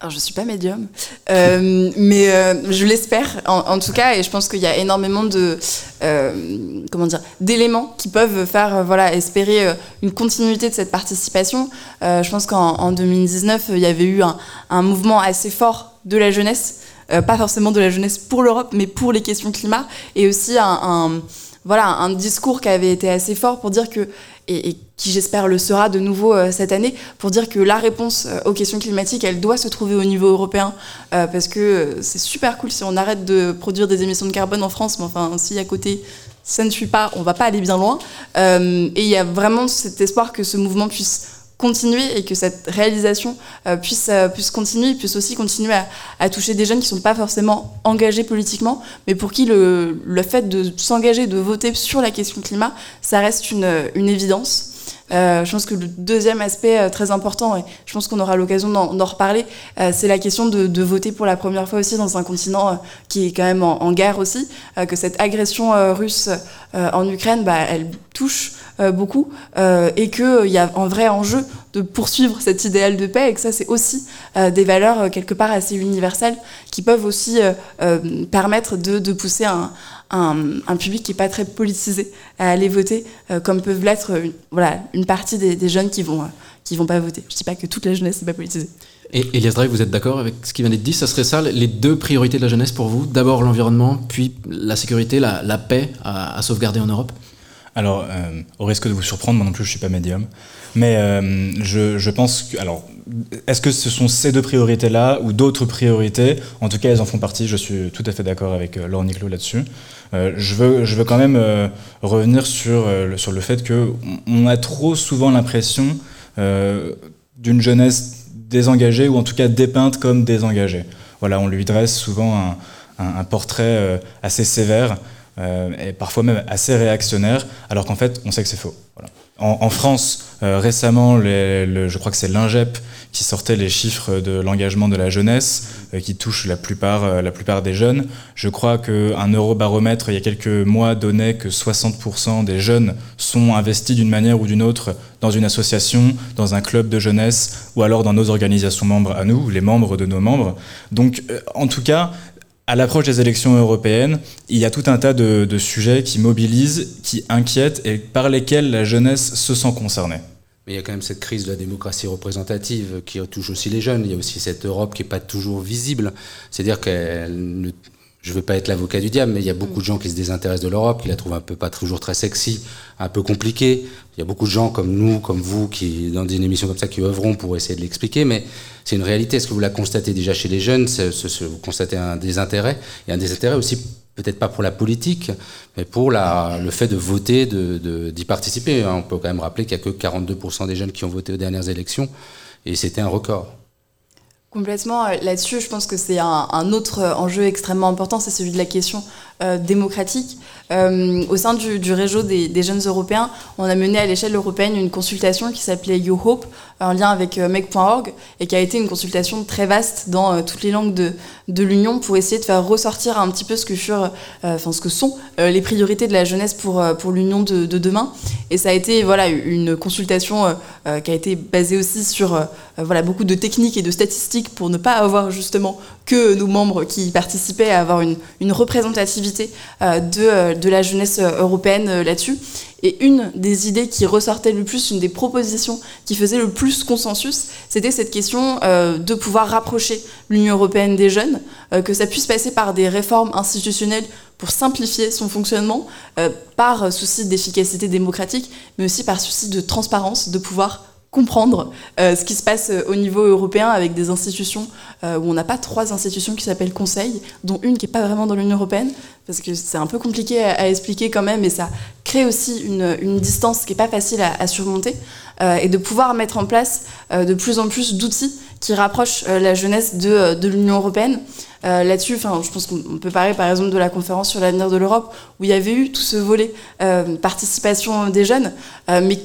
Alors, je suis pas médium, euh, mais euh, je l'espère en, tout cas, et je pense qu'il y a énormément de euh, comment dire d'éléments qui peuvent faire voilà espérer une continuité de cette participation. Je pense qu'en en 2019, il y avait eu un, mouvement assez fort de la jeunesse, pas forcément de la jeunesse pour l'Europe, mais pour les questions climat, et aussi un voilà un discours qui avait été assez fort pour dire que et, qui j'espère le sera de nouveau euh, cette année, pour dire que la réponse euh, aux questions climatiques, elle doit se trouver au niveau européen, euh, parce que c'est super cool si on arrête de produire des émissions de carbone en France, mais enfin, si à côté ça ne suit pas, on va pas aller bien loin. Et il y a vraiment cet espoir que ce mouvement puisse continuer et que cette réalisation euh, puisse, euh, puisse continuer, puisse aussi continuer à, toucher des jeunes qui ne sont pas forcément engagés politiquement, mais pour qui le, le fait de s'engager, de voter sur la question climat, ça reste une, une évidence. Euh, je pense que le deuxième aspect euh, très important, et je pense qu'on aura l'occasion d'en reparler, euh, c'est la question de, voter pour la première fois aussi dans un continent qui est quand même en, guerre aussi, que cette agression russe en Ukraine, bah, elle touche beaucoup, et qu'il y a un vrai enjeu de poursuivre cet idéal de paix, et que ça c'est aussi des valeurs quelque part assez universelles qui peuvent aussi permettre de pousser un, un, un public qui n'est pas très politisé à aller voter, euh, comme peuvent l'être une, voilà, une partie des, des jeunes qui vont, euh, qui vont pas voter. Je dis pas que toute la jeunesse n'est pas politisée. Et Elias Drake, vous êtes d'accord avec ce qui vient d'être dit? Ça serait ça les deux priorités de la jeunesse pour vous? D'abord l'environnement, puis la sécurité, la, la paix à, à sauvegarder en Europe? Alors, euh, au risque de vous surprendre, moi non plus je suis pas médium, mais euh, je, je pense que... Alors, est-ce que ce sont ces deux priorités-là ou d'autres priorités? En tout cas, elles en font partie, je suis tout à fait d'accord avec euh, Laure Niclot là-dessus. Euh, je, veux, je veux quand même euh, revenir sur, euh, le, sur le fait qu'on on a trop souvent l'impression d'une jeunesse désengagée ou en tout cas dépeinte comme désengagée. Voilà, on lui dresse souvent un, un, un portrait assez sévère et parfois même assez réactionnaire, alors qu'en fait, on sait que c'est faux. Voilà. En, en, France, euh, récemment, les, le, je crois que c'est l'INGEP qui sortait les chiffres de l'engagement de la jeunesse, euh, qui touche la plupart, euh, la plupart des jeunes. Je crois qu'un eurobaromètre, il y a quelques mois, donnait que 60% des jeunes sont investis d'une manière ou d'une autre dans une association, dans un club de jeunesse, ou alors dans nos organisations membres à nous, les membres de nos membres. Donc, euh, en tout cas, à l'approche des élections européennes, il y a tout un tas de, sujets qui mobilisent, qui inquiètent et par lesquels la jeunesse se sent concernée. Mais il y a quand même cette crise de la démocratie représentative qui touche aussi les jeunes. Il y a aussi cette Europe qui n'est pas toujours visible. C'est-à-dire qu'elle ne je veux pas être l'avocat du diable, mais il y a beaucoup de gens qui se désintéressent de l'Europe, qui la trouvent un peu pas toujours très sexy, un peu compliquée. Il y a beaucoup de gens comme nous, comme vous, qui dans une émission comme ça, qui œuvront pour essayer de l'expliquer, mais c'est une réalité. Est-ce que vous la constatez déjà chez les jeunes? Ce, ce, Vous constatez un désintérêt? Et un désintérêt aussi peut-être pas pour la politique, mais pour la, le fait de voter, d'y de, d'y participer. On peut quand même rappeler qu'il n'y a que 42% des jeunes qui ont voté aux dernières élections, et c'était un record. Complètement. Euh, là-dessus, je pense que c'est un, autre enjeu extrêmement important, c'est celui de la question euh, démocratique. Euh, au sein du, du réseau des, des, jeunes européens, on a mené à l'échelle européenne une consultation qui s'appelait You Hope, en lien avec euh, Meg.org, et qui a été une consultation très vaste dans euh, toutes les langues de, l'Union pour essayer de faire ressortir un petit peu ce que, euh, sont les priorités de la jeunesse pour, l'Union de, de, demain. Et ça a été voilà, une consultation qui a été basée aussi sur voilà, beaucoup de techniques et de statistiques pour ne pas avoir justement que nos membres qui participaient à avoir une, représentativité de de la jeunesse euh, européenne euh, là-dessus. Et une des idées qui ressortait le plus, une des propositions qui faisait le plus consensus, c'était cette question euh, de pouvoir rapprocher l'Union européenne des jeunes, que ça puisse passer par des réformes institutionnelles pour simplifier son fonctionnement, par souci d'efficacité démocratique, mais aussi par souci de transparence, de pouvoir comprendre euh, ce qui se passe euh, au niveau européen avec des institutions euh, où on n'a pas trois institutions qui s'appellent Conseil, dont une qui n'est pas vraiment dans l'Union européenne, parce que c'est un peu compliqué à, expliquer quand même, et ça crée aussi une, une distance qui n'est pas facile à, surmonter, et de pouvoir mettre en place de plus en plus d'outils qui rapprochent la jeunesse de, de l'Union européenne. Là-dessus, je pense qu'on peut parler par exemple de la conférence sur l'avenir de l'Europe, où il y avait eu tout ce volet participation des jeunes, mais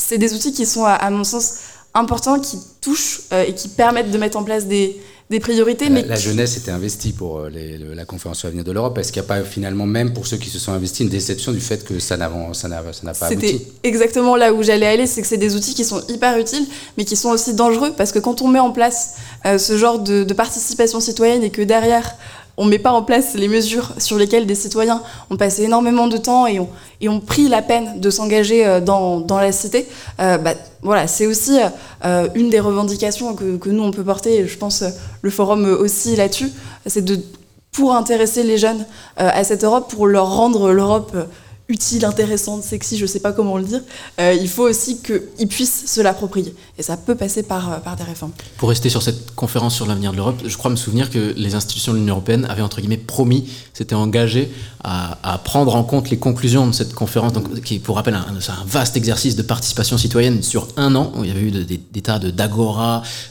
c'est des outils qui sont, à, à, mon sens, importants, qui touchent euh, et qui permettent de mettre en place des, des priorités. La, mais la jeunesse était investie pour euh, les, le, la conférence sur l'avenir de l'Europe. Est-ce qu'il n'y a pas finalement, même pour ceux qui se sont investis, une déception du fait que ça n'a pas abouti? C'était exactement là où j'allais aller, c'est que c'est des outils qui sont hyper utiles, mais qui sont aussi dangereux, parce que quand on met en place euh, ce genre de, de participation citoyenne et que derrière, on met pas en place les mesures sur lesquelles des citoyens ont passé énormément de temps et ont, pris la peine de s'engager dans, dans, la cité, euh, bah, voilà, c'est aussi euh, une des revendications que, nous on peut porter, et je pense le forum aussi là-dessus, c'est de pour intéresser les jeunes euh, à cette Europe, pour leur rendre l'Europe utile, intéressante, sexy, je sais pas comment le dire, euh, il faut aussi qu'ils puissent se l'approprier. Et ça peut passer par, euh, par des réformes. Pour rester sur cette conférence sur l'avenir de l'Europe, je crois me souvenir que les institutions de l'Union européenne avaient entre guillemets promis, s'étaient engagées à, à, prendre en compte les conclusions de cette conférence, donc, qui pour rappel un, un vaste exercice de participation citoyenne sur un an, où il y avait eu des, des tas de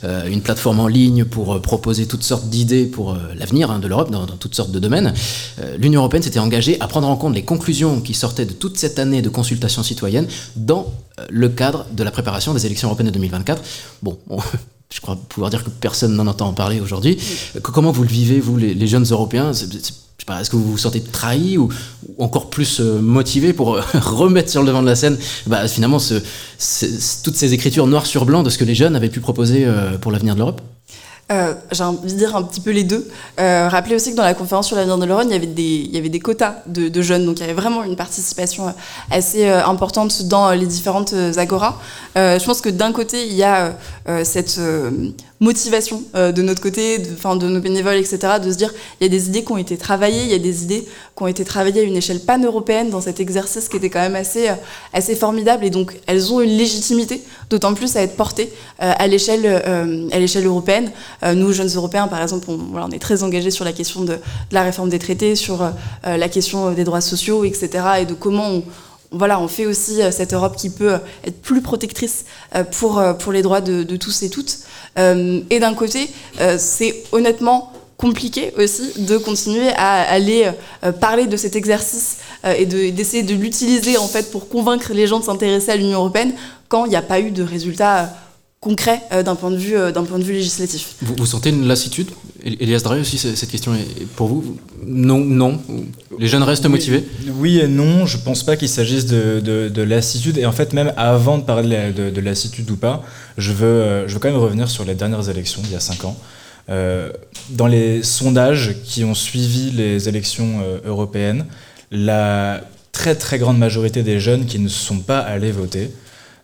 euh, une plateforme en ligne pour euh, proposer toutes sortes d'idées pour euh, l'avenir hein, de l'Europe dans, dans, toutes sortes de domaines. L'Union européenne s'était engagée à prendre en compte les conclusions qui sortaient de toute cette année de consultation citoyenne dans le cadre de la préparation des élections européennes de 2024. Bon, on, je crois pouvoir dire que personne n'en entend en parler aujourd'hui. Oui. Comment vous le vivez, vous, les, jeunes Européens? Est-ce que vous vous sentez trahi ou, encore plus euh, motivé pour euh, remettre sur le devant de la scène bah, finalement toutes ces écritures noir sur blanc de ce que les jeunes avaient pu proposer euh, pour l'avenir de l'Europe? Euh, j'ai envie de dire un petit peu les deux. Euh, rappelez aussi que dans la conférence sur l'avenir de l'Europe, il y avait des, quotas de, jeunes, donc il y avait vraiment une participation assez euh, importante dans les différentes agoras. Euh, je pense que d'un côté, il y a euh, cette motivation de notre côté, de, de nos bénévoles, etc., de se dire il y a des idées qui ont été travaillées, il y a des idées qui ont été travaillées à une échelle pan-européenne dans cet exercice qui était quand même assez, assez formidable, et donc elles ont une légitimité, d'autant plus à être portées à l'échelle à l'échelle européenne. Euh, nous, jeunes Européens, par exemple, on, voilà, on, est très engagés sur la question de, de, la réforme des traités, sur euh, la question des droits sociaux, etc., et de comment on, voilà, on fait aussi euh, cette Europe qui peut être plus protectrice pour, pour les droits de, tous et toutes. et d'un côté, c'est honnêtement compliqué aussi de continuer à aller euh, parler de cet exercice euh, et d'essayer de, de l'utiliser en fait pour convaincre les gens de s'intéresser à l'Union européenne quand il n'y a pas eu de résultats concret euh, d'un point, de vue, euh, point de vue législatif. Vous, vous sentez une lassitude? Elias Drey aussi, cette question est pour vous? Non, non. Les jeunes restent oui, motivés? Oui et non, je pense pas qu'il s'agisse de, de, de, lassitude. Et en fait, même avant de parler de, de lassitude ou pas, je veux, euh, je veux quand même revenir sur les dernières élections, il y a 5 ans. Euh, dans les sondages qui ont suivi les élections européennes, la très très grande majorité des jeunes qui ne sont pas allés voter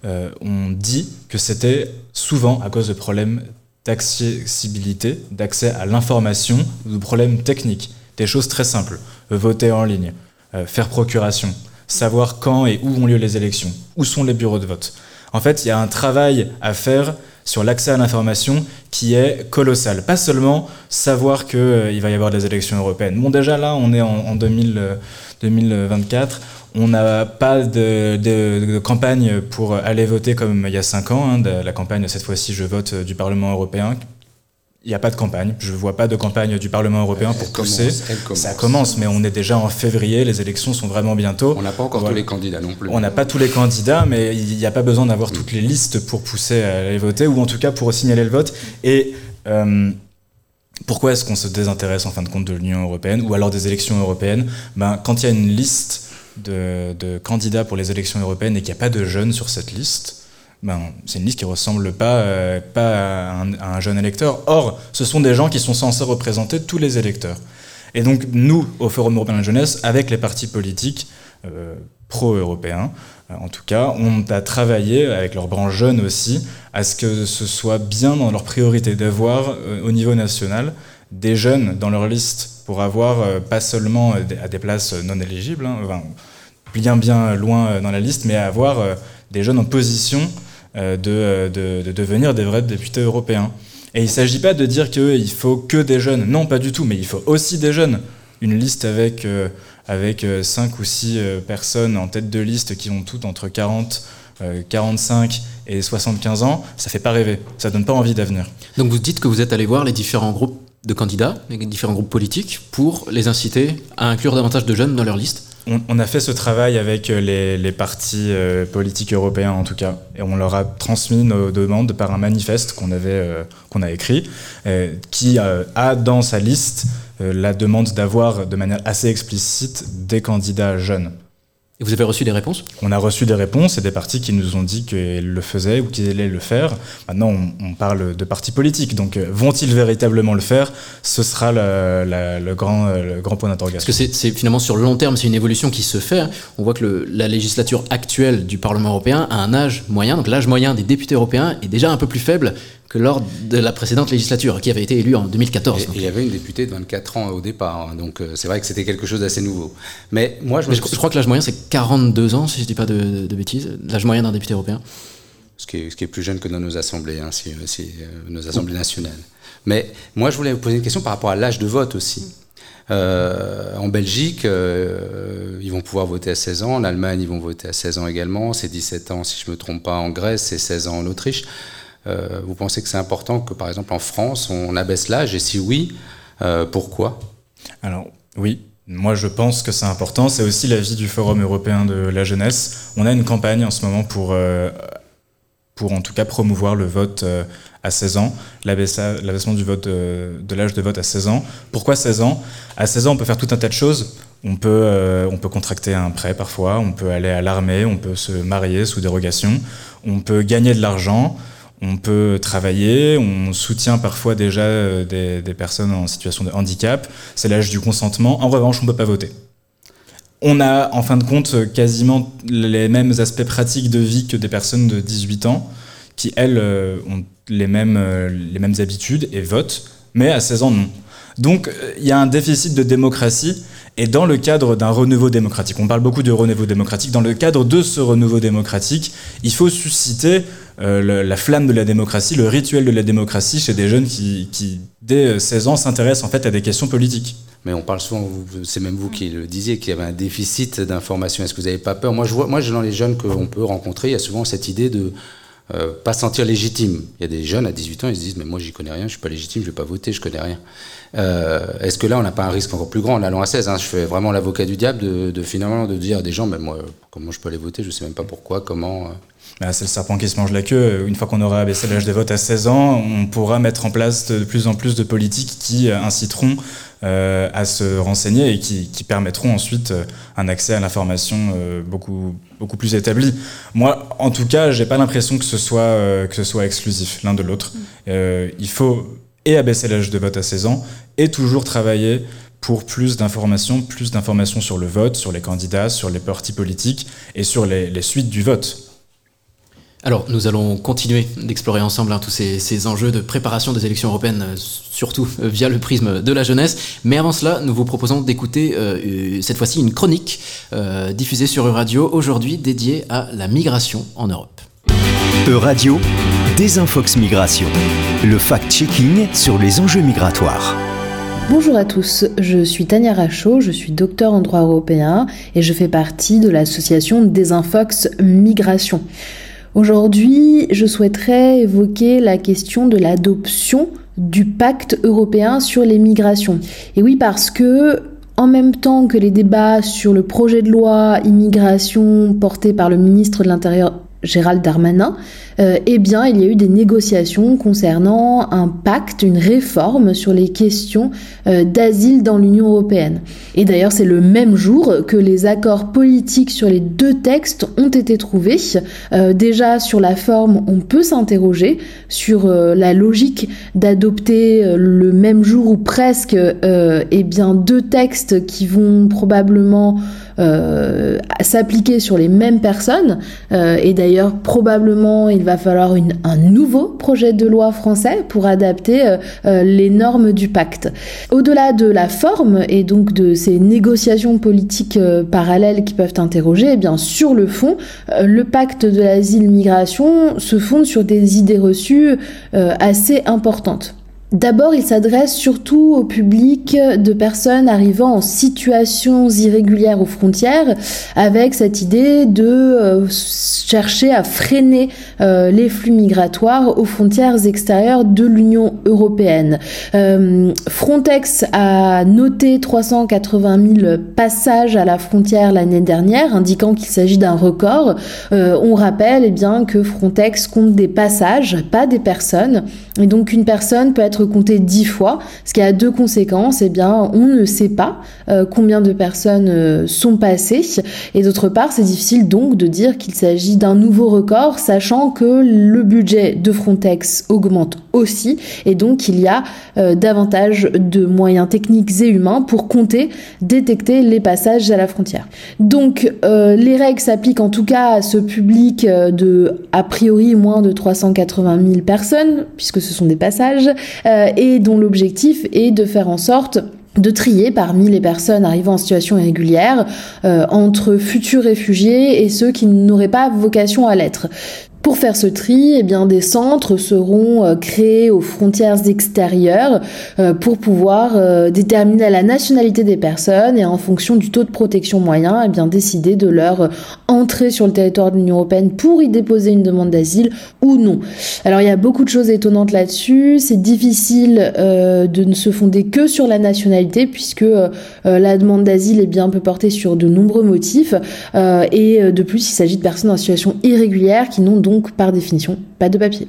euh, ont dit que c'était souvent à cause de problèmes d'accessibilité, d'accès à l'information de problèmes techniques. Des choses très simples. Voter en ligne, euh, faire procuration, savoir quand et où ont lieu les élections, où sont les bureaux de vote. En fait, il y a un travail à faire sur l'accès à l'information qui est colossal. Pas seulement savoir qu'il va y avoir des élections européennes. Bon, déjà là, on est en, en 2000, euh, 2024. On n'a pas de, de- de campagne pour aller voter comme il y a cinq ans. hein, de la campagne, cette fois-ci, je vote du Parlement européen. Il n'y a pas de campagne. Je ne vois pas de campagne du Parlement européen pour Elle pousser. commence, elle commence. Ça commence, mais on est déjà en février. Les élections sont vraiment bientôt. On n'a pas encore Voilà. tous les candidats non plus. On n'a pas tous les candidats, mais il n'y a pas besoin d'avoir toutes les listes pour pousser à aller voter, ou en tout cas pour signaler le vote. Et euh, pourquoi est-ce qu'on se désintéresse en fin de compte de l'Union européenne, ou alors des élections européennes? Ben, Quand il y a une liste de, candidats pour les élections européennes et qu'il n'y a pas de jeunes sur cette liste, ben, c'est une liste qui ressemble pas, euh, pas à un, jeune électeur. Or, ce sont des gens qui sont censés représenter tous les électeurs. Et donc, nous, au Forum européen de la jeunesse, avec les partis politiques euh, pro-européens, euh, en tout cas, on a travaillé avec leurs branches jeunes aussi à ce que ce soit bien dans leur priorité d'avoir au niveau national des jeunes dans leur liste pour avoir euh, pas seulement euh, à des places non éligibles, hein, enfin, bien bien loin euh, dans la liste, mais à avoir des jeunes en position de, de- de devenir des vrais députés européens. Et il ne s'agit pas de dire qu'il faut que des jeunes, non pas du tout, mais il faut aussi des jeunes. Une liste avec, avec 5 ou 6 personnes en tête de liste qui ont toutes entre 40, euh, 45 et 75 ans, ça fait pas rêver, ça donne pas envie d'avenir. Donc vous dites que vous êtes allé voir les différents groupes de candidats, les différents groupes politiques, pour les inciter à inclure davantage de jeunes dans leur liste. On, a fait ce travail avec euh, les, partis euh, politiques européens en tout cas, et on leur a transmis nos demandes par un manifeste qu'on avait, euh, a écrit, qui a dans sa liste la demande d'avoir de manière assez explicite des candidats jeunes. Et vous avez reçu des réponses? On a reçu des réponses et des partis qui nous ont dit qu'ils le faisaient ou qu'ils allaient le faire. Maintenant, on, on parle de partis politiques, donc euh, vont-ils véritablement le faire? Ce sera le, la- le grand, euh, le grand point Parce d'interrogation. que c'est c'est finalement sur le long terme, c'est une évolution qui se fait. On voit que le- la législature actuelle du Parlement européen a un âge moyen, donc l'âge moyen des députés européens est déjà un peu plus faible que lors de la précédente législature, qui avait été élue en 2014. Et donc. et il y avait une députée de 24 ans au départ, hein, donc euh, c'est vrai que c'était quelque chose d'assez nouveau. Mais moi, je me Mais je, je crois que l'âge moyen c'est 42 ans, si je dis pas de, de bêtises, l'âge moyen d'un député européen. ce qui est, ce qui est plus jeune que dans nos assemblées, hein, si- si, euh, nos assemblées nationales. Mais moi, je voulais vous poser une question par rapport à l'âge de vote aussi. Euh, en Belgique, euh, ils vont pouvoir voter à 16 ans. En Allemagne, ils vont voter à 16 ans également. C'est 17 ans, si je ne me trompe pas, en Grèce, c'est 16 ans en Autriche. Euh, vous pensez que c'est important que, par exemple, en France, on abaisse l'âge Et si oui, euh, pourquoi? Alors oui, moi je pense que c'est important. C'est aussi l'avis du Forum européen de la jeunesse. On a une campagne en ce moment pour, euh, pour en tout cas promouvoir le vote à 16 ans, l'abaissement du de, l'âge de vote à 16 ans. Pourquoi 16 ans? À 16 ans, on peut faire tout un tas de choses. On peut, on peut contracter un prêt parfois, on peut aller à l'armée, on peut se marier sous dérogation, on peut gagner de l'argent, on peut travailler, on soutient parfois déjà euh, des, personnes en situation de handicap, c'est l'âge du consentement. En revanche, on ne peut pas voter. On a en fin de compte quasiment les mêmes aspects pratiques de vie que des personnes de 18 ans qui, elles, euh, ont les mêmes, euh, les mêmes habitudes et votent, mais à 16 ans, non. Donc il y a un déficit de démocratie et dans le cadre d'un renouveau démocratique, on parle beaucoup de renouveau démocratique, dans le cadre de ce renouveau démocratique, il faut susciter euh, la flamme de la démocratie, le rituel de la démocratie chez des jeunes qui, dès euh, 16 ans, s'intéressent en fait à des questions politiques. Mais on parle souvent, c'est même vous qui le disiez, qu'il y avait un déficit d'information. Est-ce que vous n'avez pas peur? Moi, je vois, moi, dans les jeunes qu'on peut rencontrer, il y a souvent cette idée de euh, pas se sentir légitime. Il y a des jeunes à 18 ans, ils se disent, mais moi, j'y connais rien, je suis pas légitime, je vais pas voter, je connais rien. Euh, Est-ce que là, on n'a pas un risque encore plus grand? En allant à 16 hein, Je fais vraiment l'avocat du diable de, de finalement de dire à des gens, mais moi, comment je peux aller voter? Je sais même pas pourquoi, comment. Euh. Bah, c'est le serpent qui se mange la queue. Une fois qu'on aura abaissé l'âge de vote à 16 ans, on pourra mettre en place de plus en plus de politiques qui euh, inciteront euh, à se renseigner et qui, qui permettront ensuite euh, un accès à l'information euh, beaucoup, beaucoup plus établi. Moi, en tout cas, j'ai pas l'impression que ce soit, euh, que ce soit exclusif l'un de l'autre. Euh, il faut et abaisser l'âge de vote à 16 ans, et toujours travailler pour plus d'informations, plus d'informations sur le vote, sur les candidats, sur les partis politiques et sur les, les suites du vote. Alors, nous allons continuer d'explorer ensemble hein, tous ces, ces, enjeux de préparation des élections européennes, euh, surtout euh, via le prisme de la jeunesse. Mais avant cela, nous vous proposons d'écouter euh, cette fois-ci une chronique euh, diffusée sur Euradio, aujourd'hui dédiée à la migration en Europe. Euradio, Désinfox Migration, le fact-checking sur les enjeux migratoires. Bonjour à tous, je suis Tania Rachaud, je suis docteur en droit européen et je fais partie de l'association Désinfox Migration. Aujourd'hui, je souhaiterais évoquer la question de l'adoption du pacte européen sur les migrations. Et oui, parce que en même temps que les débats sur le projet de loi immigration porté par le ministre de l'Intérieur Gérald Darmanin, euh, eh bien, il y a eu des négociations concernant un pacte, une réforme sur les questions euh, d'asile dans l'Union européenne. Et d'ailleurs, c'est le même jour que les accords politiques sur les deux textes ont été trouvés. Euh, déjà, sur la forme, on peut s'interroger sur la logique d'adopter le même jour ou presque eh bien, deux textes qui vont probablement euh, s'appliquer sur les mêmes personnes. Euh, et d'ailleurs, probablement, il va falloir une, un nouveau projet de loi français pour adapter euh, euh, les normes du pacte. Au-delà de la forme et donc de ces négociations politiques euh, parallèles qui peuvent interroger, eh bien sur le fond, le pacte de l'asile-migration se fonde sur des idées reçues assez importantes. D'abord, il s'adresse surtout au public de personnes arrivant en situations irrégulières aux frontières, avec cette idée de euh, chercher à freiner euh, les flux migratoires aux frontières extérieures de l'Union européenne. Euh, Frontex a noté 380 000 passages à la frontière l'année dernière, indiquant qu'il s'agit d'un record. on rappelle eh bien, que Frontex compte des passages, pas des personnes, et donc une personne peut être compter dix fois, ce qui a deux conséquences. Eh bien, on ne sait pas euh, combien de personnes euh, sont passées, et d'autre part, c'est difficile donc de dire qu'il s'agit d'un nouveau record, sachant que le budget de Frontex augmente aussi, et donc il y a euh, davantage de moyens techniques et humains pour compter, détecter les passages à la frontière. Donc, les règles s'appliquent en tout cas à ce public de a priori moins de 380 000 personnes, puisque ce sont des passages. Euh, et dont l'objectif est de faire en sorte de trier parmi les personnes arrivant en situation irrégulière euh, entre futurs réfugiés et ceux qui n'auraient pas vocation à l'être. Pour faire ce tri, eh bien, des centres seront euh, créés aux frontières extérieures euh, pour pouvoir euh, déterminer la nationalité des personnes et en fonction du taux de protection moyen, eh bien, décider de leur entrée sur le territoire de l'Union européenne pour y déposer une demande d'asile ou non. Alors il y a beaucoup de choses étonnantes là-dessus. C'est difficile de ne se fonder que sur la nationalité puisque la demande d'asile est bien peut porter sur de nombreux motifs et de plus il s'agit de personnes en situation irrégulière qui n'ont donc donc par définition pas de papier.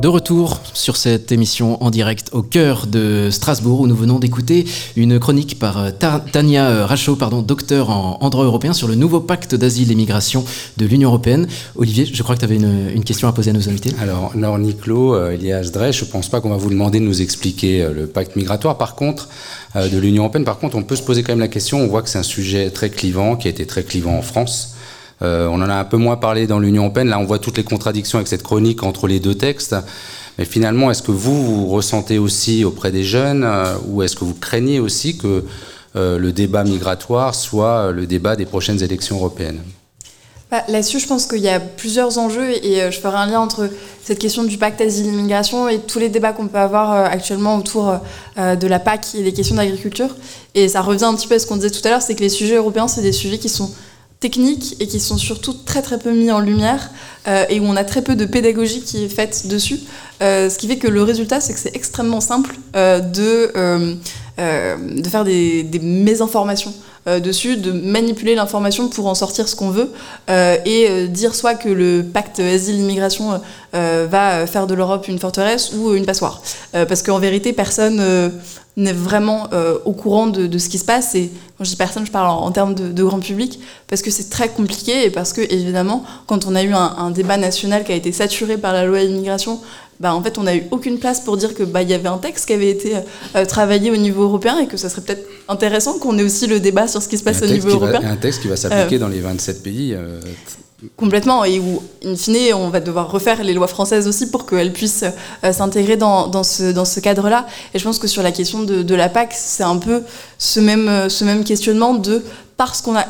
De retour sur cette émission en direct au cœur de Strasbourg où nous venons d'écouter une chronique par Tania Rachaud, pardon, docteur en, droit européen sur le nouveau pacte d'asile et migration de l'Union européenne. Olivier, je crois que tu avais une, question à poser à nos invités. Alors, Laure Niclot, euh, Elias Drey, je ne pense pas qu'on va vous demander de nous expliquer euh, le pacte migratoire. Par contre, euh, de l'Union européenne, par contre, on peut se poser quand même la question, on voit que c'est un sujet très clivant, qui a été très clivant en France. Euh, on en a un peu moins parlé dans l'Union européenne. Là, on voit toutes les contradictions avec cette chronique entre les deux textes. Mais finalement, est-ce que vous, vous ressentez aussi auprès des jeunes, euh, ou est-ce que vous craignez aussi que euh, le débat migratoire soit le débat des prochaines élections européennes? Bah, Là-dessus, je pense qu'il y a plusieurs enjeux et je ferai un lien entre cette question du pacte asile-immigration et tous les débats qu'on peut avoir actuellement autour de la PAC et des questions d'agriculture. Et ça revient un petit peu à ce qu'on disait tout à l'heure, c'est que les sujets européens, c'est des sujets qui sont techniques et qui sont surtout très très peu mis en lumière euh, et où on a très peu de pédagogie qui est faite dessus. Euh, ce qui fait que le résultat, c'est que c'est extrêmement simple euh, de, de faire des, des mésinformations. dessus, de manipuler l'information pour en sortir ce qu'on veut et dire soit que le pacte asile-immigration va faire de l'Europe une forteresse ou une passoire. parce qu'en vérité, personne n'est vraiment euh, au courant de, de, ce qui se passe. Et quand je dis personne, je parle en, en termes de, de, grand public, parce que c'est très compliqué et parce que, évidemment, quand on a eu un, un, débat national qui a été saturé par la loi immigration, bah, en fait, on n'a eu aucune place pour dire qu'il bah, y avait un texte qui avait été euh, travaillé au niveau européen et que ça serait peut-être intéressant qu'on ait aussi le débat sur ce qui se passe au niveau européen. Va, un texte qui va s'appliquer euh, dans les 27 pays. Euh, Complètement, et où, in fine, on va devoir refaire les lois françaises aussi pour qu'elles puissent euh, s'intégrer dans, ce, cadre-là. Et je pense que sur la question de, la PAC, c'est un peu ce même, ce même questionnement de parce qu'on a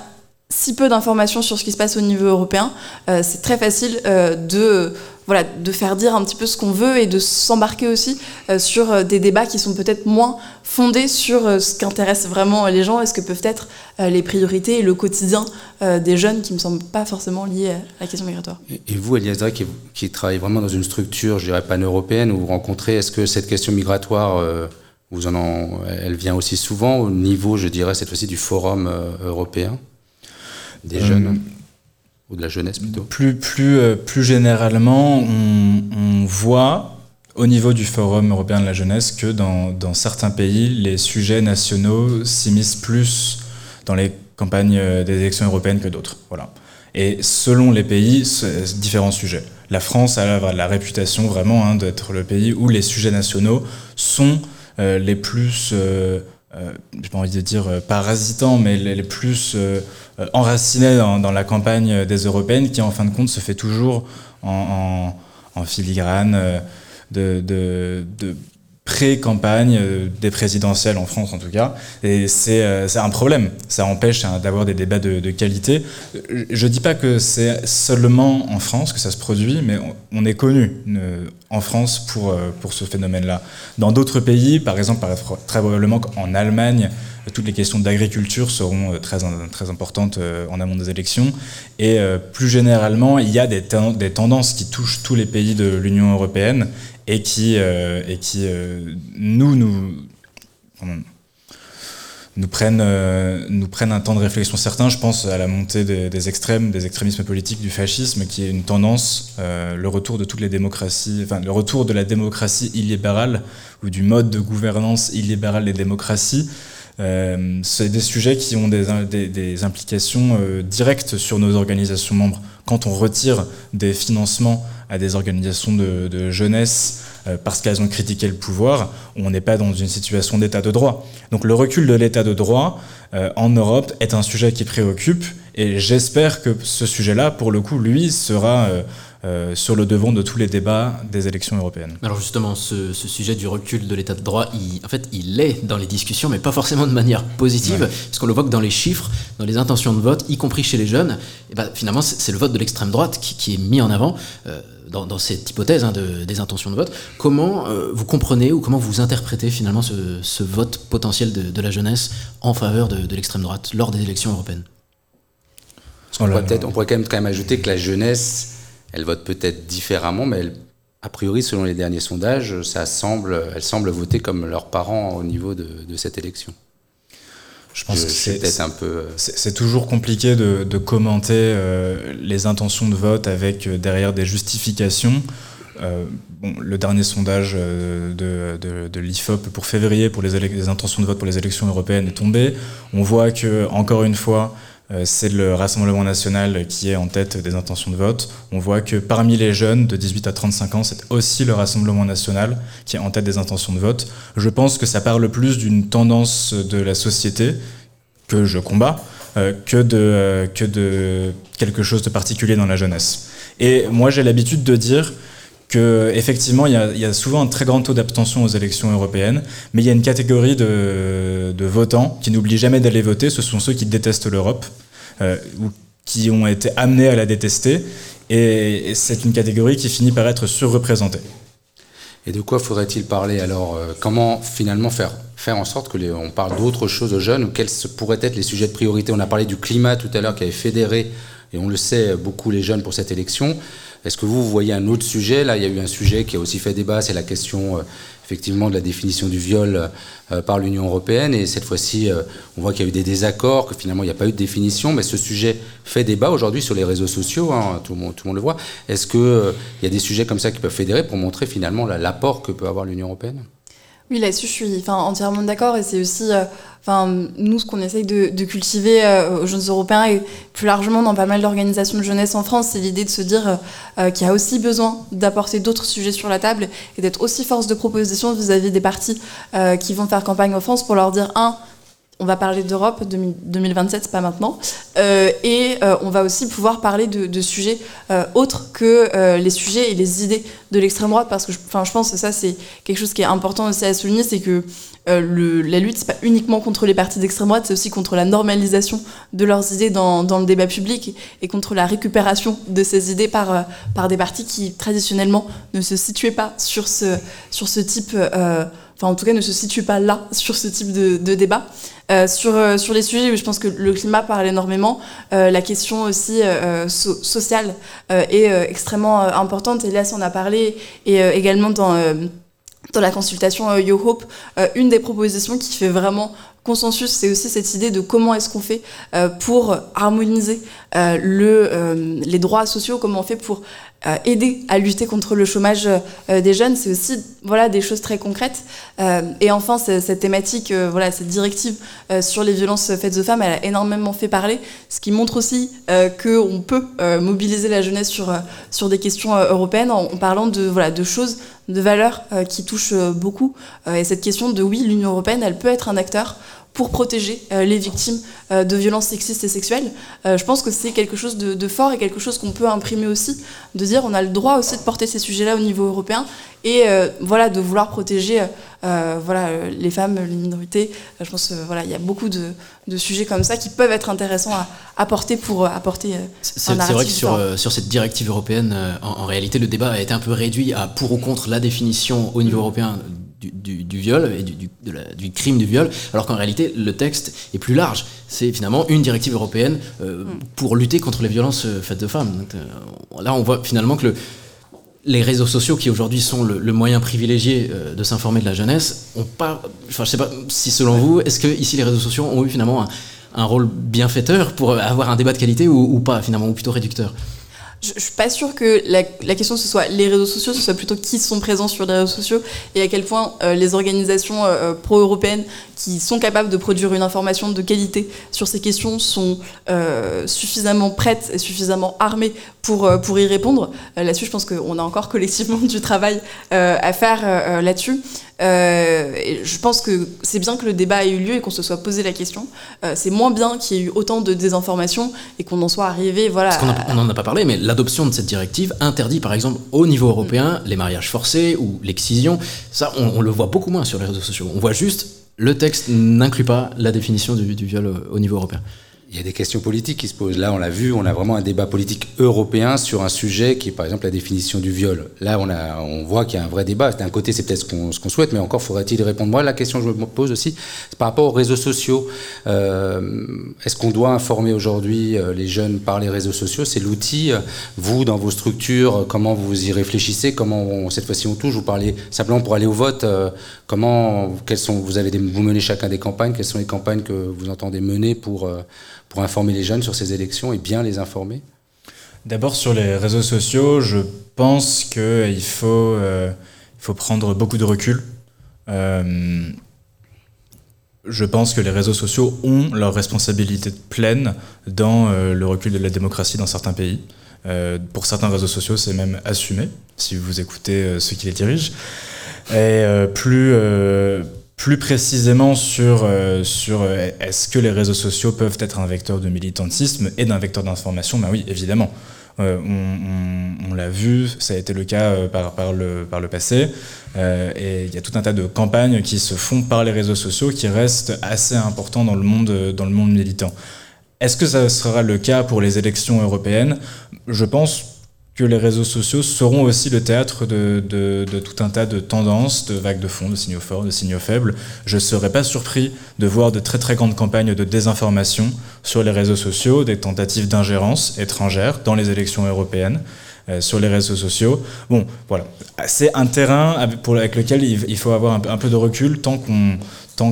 si peu d'informations sur ce qui se passe au niveau européen, euh, c'est très facile euh, de, voilà, de faire dire un petit peu ce qu'on veut et de s'embarquer aussi euh, sur des débats qui sont peut-être moins fondés sur ce qui vraiment les gens et ce que peuvent être les priorités et le quotidien des jeunes qui ne me semblent pas forcément liés à la question migratoire. Et vous, Eliasdra, qui, qui travaille vraiment dans une structure, je dirais, pan-européenne, où vous rencontrez, est-ce que cette question migratoire... Vous en elle vient aussi souvent au niveau, je dirais, cette fois-ci du forum européen? Des jeunes euh, ou de la jeunesse plutôt Plus, plus, euh, plus généralement, on, on, voit au niveau du Forum européen de la jeunesse que dans, dans certains pays, les sujets nationaux s'immiscent plus dans les campagnes euh, des élections européennes que d'autres. Voilà. Et selon les pays, différents sujets. La France a la réputation vraiment hein, d'être le pays où les sujets nationaux sont euh, les plus, euh, euh, j'ai pas envie de dire parasitants, mais les, plus euh, enraciné dans, dans, la campagne des européennes qui en fin de compte se fait toujours en, en, en filigrane euh, de, de, de pré-campagne euh, des présidentielles en France en tout cas. Et c'est un problème. Ça empêche hein, d'avoir des débats de, qualité. Je dis pas que c'est seulement en France que ça se produit, mais on, est connu en France pour, pour ce phénomène-là. Dans d'autres pays, par exemple, très probablement en Allemagne, toutes les questions d'agriculture seront euh, très, très importantes euh, en amont des élections. Et euh, plus généralement, il y a des, ten des tendances qui touchent tous les pays de l'Union européenne et qui, et qui nous, nous, nous prennent, nous prennent un temps de réflexion certain. Je pense à la montée des, extrêmes, des extrémismes politiques, du fascisme, qui est une tendance, le retour de toutes les démocraties, enfin le retour de la démocratie illibérale ou du mode de gouvernance illibérale des démocraties. Euh, c'est des sujets qui ont des, implications euh, directes sur nos organisations membres. Quand on retire des financements à des organisations de, jeunesse euh, parce qu'elles ont critiqué le pouvoir, on n'est pas dans une situation d'état de droit. Donc le recul de l'état de droit en Europe est un sujet qui préoccupe et j'espère que ce sujet-là, pour le coup, lui, sera euh, sur le devant de tous les débats des élections européennes. Alors justement, ce, ce sujet du recul de l'état de droit, il, en fait, il est dans les discussions, mais pas forcément de manière positive, ouais. parce qu'on le voit que dans les chiffres, dans les intentions de vote, y compris chez les jeunes, et ben, finalement, c'est le vote de l'extrême droite qui, qui, est mis en avant. Euh, dans, dans, cette hypothèse hein, de, des intentions de vote, comment euh, vous comprenez ou comment vous interprétez finalement ce, ce vote potentiel de, de, la jeunesse en faveur de, de l'extrême droite lors des élections européennes? On, pourrait on pourrait quand même, quand même ajouter que la jeunesse elle vote peut-être différemment, mais a priori, selon les derniers sondages, ça semble, elle semble voter comme leurs parents au niveau de, de cette élection. Je pense je, que c'est peut-être un peu. Euh, c'est toujours compliqué de, de commenter euh, les intentions de vote avec euh, derrière des justifications. Euh, bon, le dernier sondage de, de, de l'IFOP pour février pour les, les, intentions de vote pour les élections européennes est tombé. On voit que encore une fois, c'est le Rassemblement national qui est en tête des intentions de vote. On voit que parmi les jeunes de 18 à 35 ans, c'est aussi le Rassemblement national qui est en tête des intentions de vote. Je pense que ça parle plus d'une tendance de la société que je combats euh, euh, que de quelque chose de particulier dans la jeunesse. Et moi, j'ai l'habitude de dire que effectivement il y, a, souvent un très grand taux d'abstention aux élections européennes, mais il y a une catégorie de, votants qui n'oublient jamais d'aller voter. Ce sont ceux qui détestent l'Europe euh, ou qui ont été amenés à la détester, et, et c'est une catégorie qui finit par être surreprésentée. Et de quoi faudrait-il parler alors euh, Comment finalement faire faire en sorte que les, on parle d'autres choses aux jeunes ou quels pourraient être les sujets de priorité? On a parlé du climat tout à l'heure qui avait fédéré et on le sait beaucoup les jeunes pour cette élection. Est-ce que vous, voyez un autre sujet? Là, il y a eu un sujet qui a aussi fait débat, c'est la question euh, effectivement de la définition du viol euh, par l'Union européenne. Et cette fois-ci, euh, on voit qu'il y a eu des désaccords, que finalement il n'y a pas eu de définition, mais ce sujet fait débat aujourd'hui sur les réseaux sociaux, hein, tout, le monde, le voit. Est-ce qu'il y a des sujets comme ça qui peuvent fédérer pour montrer finalement l'apport que peut avoir l'Union européenne? Oui, là-dessus, je suis entièrement d'accord. Et c'est aussi, euh, enfin, nous, ce qu'on essaye de, cultiver euh, aux jeunes Européens et plus largement dans pas mal d'organisations de jeunesse en France, c'est l'idée de se dire euh, qu'il y a aussi besoin d'apporter d'autres sujets sur la table et d'être aussi force de proposition vis-à-vis des partis qui vont faire campagne en France pour leur dire, un, on va parler d'Europe 2000 2027, c'est pas maintenant. Euh, et euh, on va aussi pouvoir parler de, sujets euh, autres que les sujets et les idées de l'extrême droite, parce que je, je pense que ça, c'est quelque chose qui est important aussi à souligner, c'est que la lutte, c'est pas uniquement contre les partis d'extrême droite, c'est aussi contre la normalisation de leurs idées dans, le débat public et contre la récupération de ces idées par, par des partis qui, traditionnellement, ne se situaient pas sur ce type... enfin en tout cas ne se situe pas là sur ce type de, débat. Euh, sur, euh, sur les sujets, je pense que le climat parle énormément. Euh, la question aussi so- sociale est extrêmement importante. Elias en a parlé et également dans, dans la consultation Yo Hope, une des propositions qui fait vraiment consensus, c'est aussi cette idée de comment est-ce qu'on fait euh, pour harmoniser euh, euh, les droits sociaux, comment on fait pour aider à lutter contre le chômage des jeunes. C'est aussi voilà, des choses très concrètes. Et enfin, cette thématique, voilà, cette directive sur les violences faites aux femmes, elle a énormément fait parler, ce qui montre aussi qu'on peut mobiliser la jeunesse sur, des questions européennes en, en parlant de, voilà, de choses, de valeurs euh, qui touchent euh, beaucoup. Euh, et cette question de oui, l'Union européenne, elle peut être un acteur pour protéger euh, les victimes euh, de violences sexistes et sexuelles. Euh, je pense que c'est quelque chose de, de fort et quelque chose qu'on peut imprimer aussi, de dire on a le droit aussi de porter ces sujets-là au niveau européen et voilà de vouloir protéger voilà les femmes, les minorités. Je pense voilà il y a beaucoup de, de sujets comme ça qui peuvent être intéressants à, à porter pour apporter C'est vrai que sur, cette directive européenne, en, en réalité, le débat a été un peu réduit à pour ou contre la définition au niveau européen du, du- du viol et du, de la- du crime du viol, alors qu'en réalité, le texte est plus large. C'est finalement une directive européenne euh, pour lutter contre les violences euh, faites aux femmes. Donc, euh, là, on voit finalement que le, les réseaux sociaux, qui aujourd'hui sont le, le moyen privilégié euh, de s'informer de la jeunesse, ont pas. Enfin, je sais pas si selon vous, est-ce que ici les réseaux sociaux ont eu finalement un, un rôle bienfaiteur pour avoir un débat de qualité ou, ou pas finalement, ou plutôt réducteur? Je, je suis pas sûre que la, question ce soit les réseaux sociaux, ce soit plutôt qui sont présents sur les réseaux sociaux et à quel point euh, les organisations euh, pro-européennes qui sont capables de produire une information de qualité sur ces questions sont euh, suffisamment prêtes et suffisamment armées pour, euh, pour y répondre. Euh, là-dessus, je pense qu'on a encore collectivement du travail euh, à faire euh, euh, là-dessus. Euh, et je pense que c'est bien que le débat ait eu lieu et qu'on se soit posé la question. Euh, c'est moins bien qu'il y ait eu autant de désinformation et qu'on en soit arrivé voilà, Parce qu'on n'en a pas parlé, mais l'adoption de cette directive interdit par exemple au niveau européen les mariages forcés ou l'excision. Ça, on, on le voit beaucoup moins sur les réseaux sociaux. On voit juste le texte n'inclut pas la définition du, du viol au niveau européen. Il y a des questions politiques qui se posent. Là, on l'a vu, on a vraiment un débat politique européen sur un sujet qui est par exemple la définition du viol. Là, on, a, on voit qu'il y a un vrai débat. D'un côté, c'est peut-être ce qu'on souhaite, mais encore faudrait-il répondre. Moi, la question que je me pose aussi, c'est par rapport aux réseaux sociaux. Euh, Est-ce qu'on doit informer aujourd'hui euh, les jeunes par les réseaux sociaux? C'est l'outil. Euh, Vous, dans vos structures, euh, comment vous y réfléchissez? Comment cette fois-ci on touche? Vous parlez simplement pour aller au vote. Comment quelles sont vous avez des, vous menez chacun des campagnes Quelles sont les campagnes que vous entendez mener pour euh, pour informer les jeunes sur ces élections et bien les informer D'abord sur les réseaux sociaux, je pense qu'il faut, euh, il faut prendre beaucoup de recul. Euh, je pense que les réseaux sociaux ont leur responsabilité pleine dans euh, le recul de la démocratie dans certains pays. Euh, pour certains réseaux sociaux, c'est même assumé, si vous écoutez euh, ceux qui les dirigent. Et euh, plus, euh, plus précisément sur, euh, sur euh, est-ce que les réseaux sociaux peuvent être un vecteur de militantisme et d'un vecteur d'information? Ben oui, évidemment. Euh, on on- on l'a vu, ça a été le cas euh, par, par, le, par le passé. Euh, et il y a tout un tas de campagnes qui se font par les réseaux sociaux qui restent assez importants dans le monde, dans le monde militant. Est-ce que ça sera le cas pour les élections européennes? Je pense que les réseaux sociaux seront aussi le théâtre de, tout un tas de tendances, de vagues de fond, de signaux forts, de signaux faibles. Je ne serais pas surpris de voir de très très grandes campagnes de désinformation sur les réseaux sociaux, des tentatives d'ingérence étrangère dans les élections européennes euh, sur les réseaux sociaux. Bon, voilà. C'est un terrain avec, lequel il, faut avoir un, peu- de recul tant,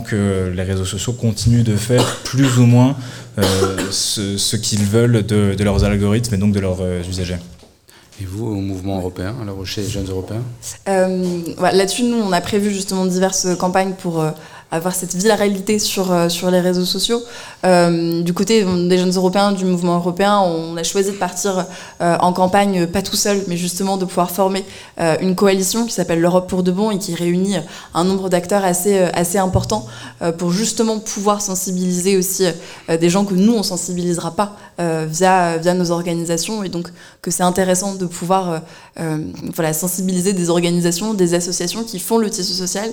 que les réseaux sociaux continuent de faire plus ou moins euh, ce, qu'ils veulent de, de leurs algorithmes et donc de leurs euh, usagers. Et vous, au mouvement européen, alors chez les jeunes européens? Euh, Là-dessus, nous, on a prévu justement diverses campagnes pour euh, avoir cette viralité sur, euh, sur les réseaux sociaux. Euh, du côté des jeunes européens, du mouvement européen, on a choisi de partir euh, en campagne, pas tout seul, mais justement de pouvoir former une coalition qui s'appelle l'Europe pour de bon et qui réunit un nombre d'acteurs assez, assez important pour justement pouvoir sensibiliser aussi des gens que nous, on sensibilisera pas via, via nos organisations. Et donc que c'est intéressant de pouvoir voilà, sensibiliser des organisations, des associations qui font le tissu social,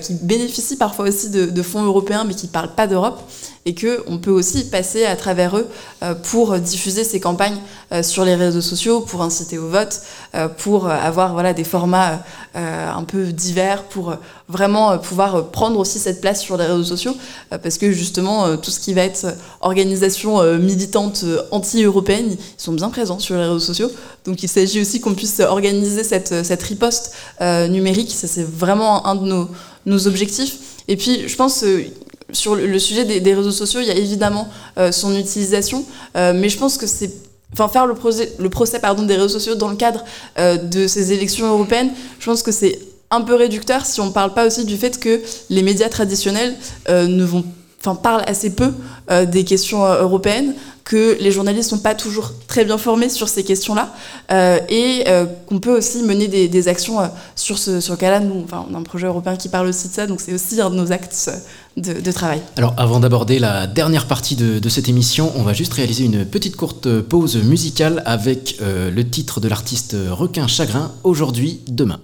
qui bénéficient parfois aussi de, fonds européens mais qui ne parlent pas d'Europe et qu'on peut aussi passer à travers eux euh, pour diffuser ces campagnes euh, sur les réseaux sociaux, pour inciter au vote, euh, pour avoir voilà, des formats un peu divers, pour vraiment pouvoir prendre aussi cette place sur les réseaux sociaux, parce que justement tout ce qui va être organisation militante anti-européenne, ils sont bien présents sur les réseaux sociaux. Donc il s'agit aussi qu'on puisse organiser cette, cette riposte numérique, ça c'est vraiment un de nos, nos objectifs. Et puis je pense euh, sur le, sujet des, réseaux sociaux, il y a évidemment euh, son utilisation, euh, mais je pense que c'est Enfin, faire le procès, le procès pardon, des réseaux sociaux dans le cadre de ces élections européennes, je pense que c'est un peu réducteur si on ne parle pas aussi du fait que les médias traditionnels ne vont, enfin, parlent assez peu euh, des questions euh, européennes, que les journalistes sont pas toujours très bien formés sur ces questions-là, euh, et qu'on peut aussi mener des, actions sur ce, sur cas-là. Nous, on a un projet européen qui parle aussi de ça, donc c'est aussi un de nos actes de, travail. Alors avant d'aborder la dernière partie de, cette émission, on va juste réaliser une petite courte pause musicale avec le titre de l'artiste Requin Chagrin, aujourd'hui, demain.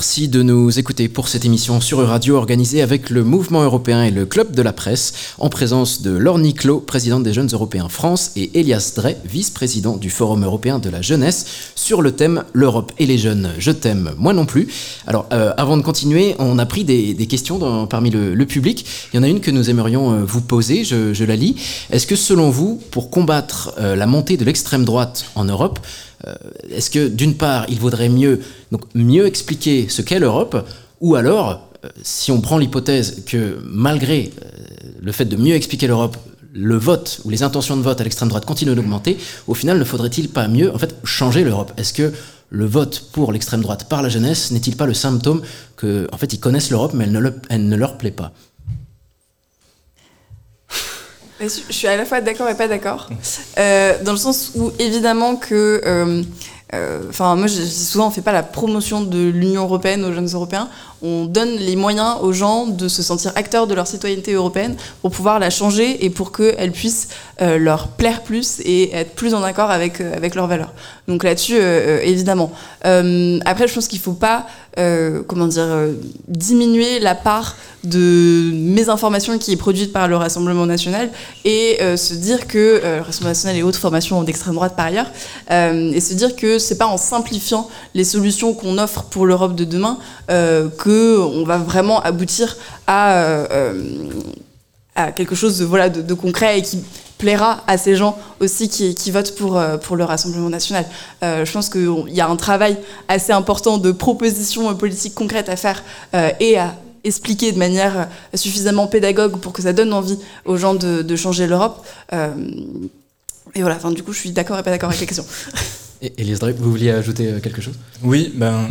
Merci de nous écouter pour cette émission sur Radio organisée avec le Mouvement européen et le Club de la presse, en présence de Laure Niclot, présidente des Jeunes Européens France, et Elias Drey, vice-président du Forum européen de la jeunesse, sur le thème L'Europe et les jeunes, je t'aime, moi non plus. Alors, euh, avant de continuer, on a pris des, questions parmi le, public. Il y en a une que nous aimerions euh, vous poser, je, la lis. Est-ce que selon vous, pour combattre euh, la montée de l'extrême droite en Europe, est-ce que d'une part, il vaudrait mieux, donc, mieux expliquer ce qu'est l'Europe, ou alors, si on prend l'hypothèse que malgré le fait de mieux expliquer l'Europe, le vote ou les intentions de vote à l'extrême droite continuent d'augmenter, au final, ne faudrait-il pas mieux en fait, changer l'Europe? Est-ce que le vote pour l'extrême droite par la jeunesse n'est-il pas le symptôme que, en fait, ils connaissent l'Europe, mais elle ne, leur plaît pas? Je suis à la fois d'accord et pas d'accord. Euh, dans le sens où, évidemment, que. euh, Enfin, moi, je souvent, on fait pas la promotion de l'Union européenne aux jeunes Européens. On donne les moyens aux gens de se sentir acteurs de leur citoyenneté européenne pour pouvoir la changer et pour qu'elle puisse euh, leur plaire plus et être plus en accord avec, euh, avec leurs valeurs. Donc là-dessus, euh, euh, évidemment. Euh, après, je pense qu'il faut pas, comment dire, diminuer la part de mésinformation qui est produite par le Rassemblement national et se dire que le Rassemblement national et autres formations d'extrême droite par ailleurs, et se dire que c'est pas en simplifiant les solutions qu'on offre pour l'Europe de demain que on va vraiment aboutir à, à quelque chose de, voilà, de, concret et qui plaira à ces gens aussi qui, qui votent pour, euh, pour le Rassemblement national. Euh, je pense qu'il y a un travail assez important de propositions politiques concrètes à faire euh, et à expliquer de manière suffisamment pédagogue pour que ça donne envie aux gens de, de changer l'Europe. Et voilà, enfin, du coup, je suis d'accord et pas d'accord avec la question. Et Elias vous vouliez ajouter euh, quelque chose? Oui, ben,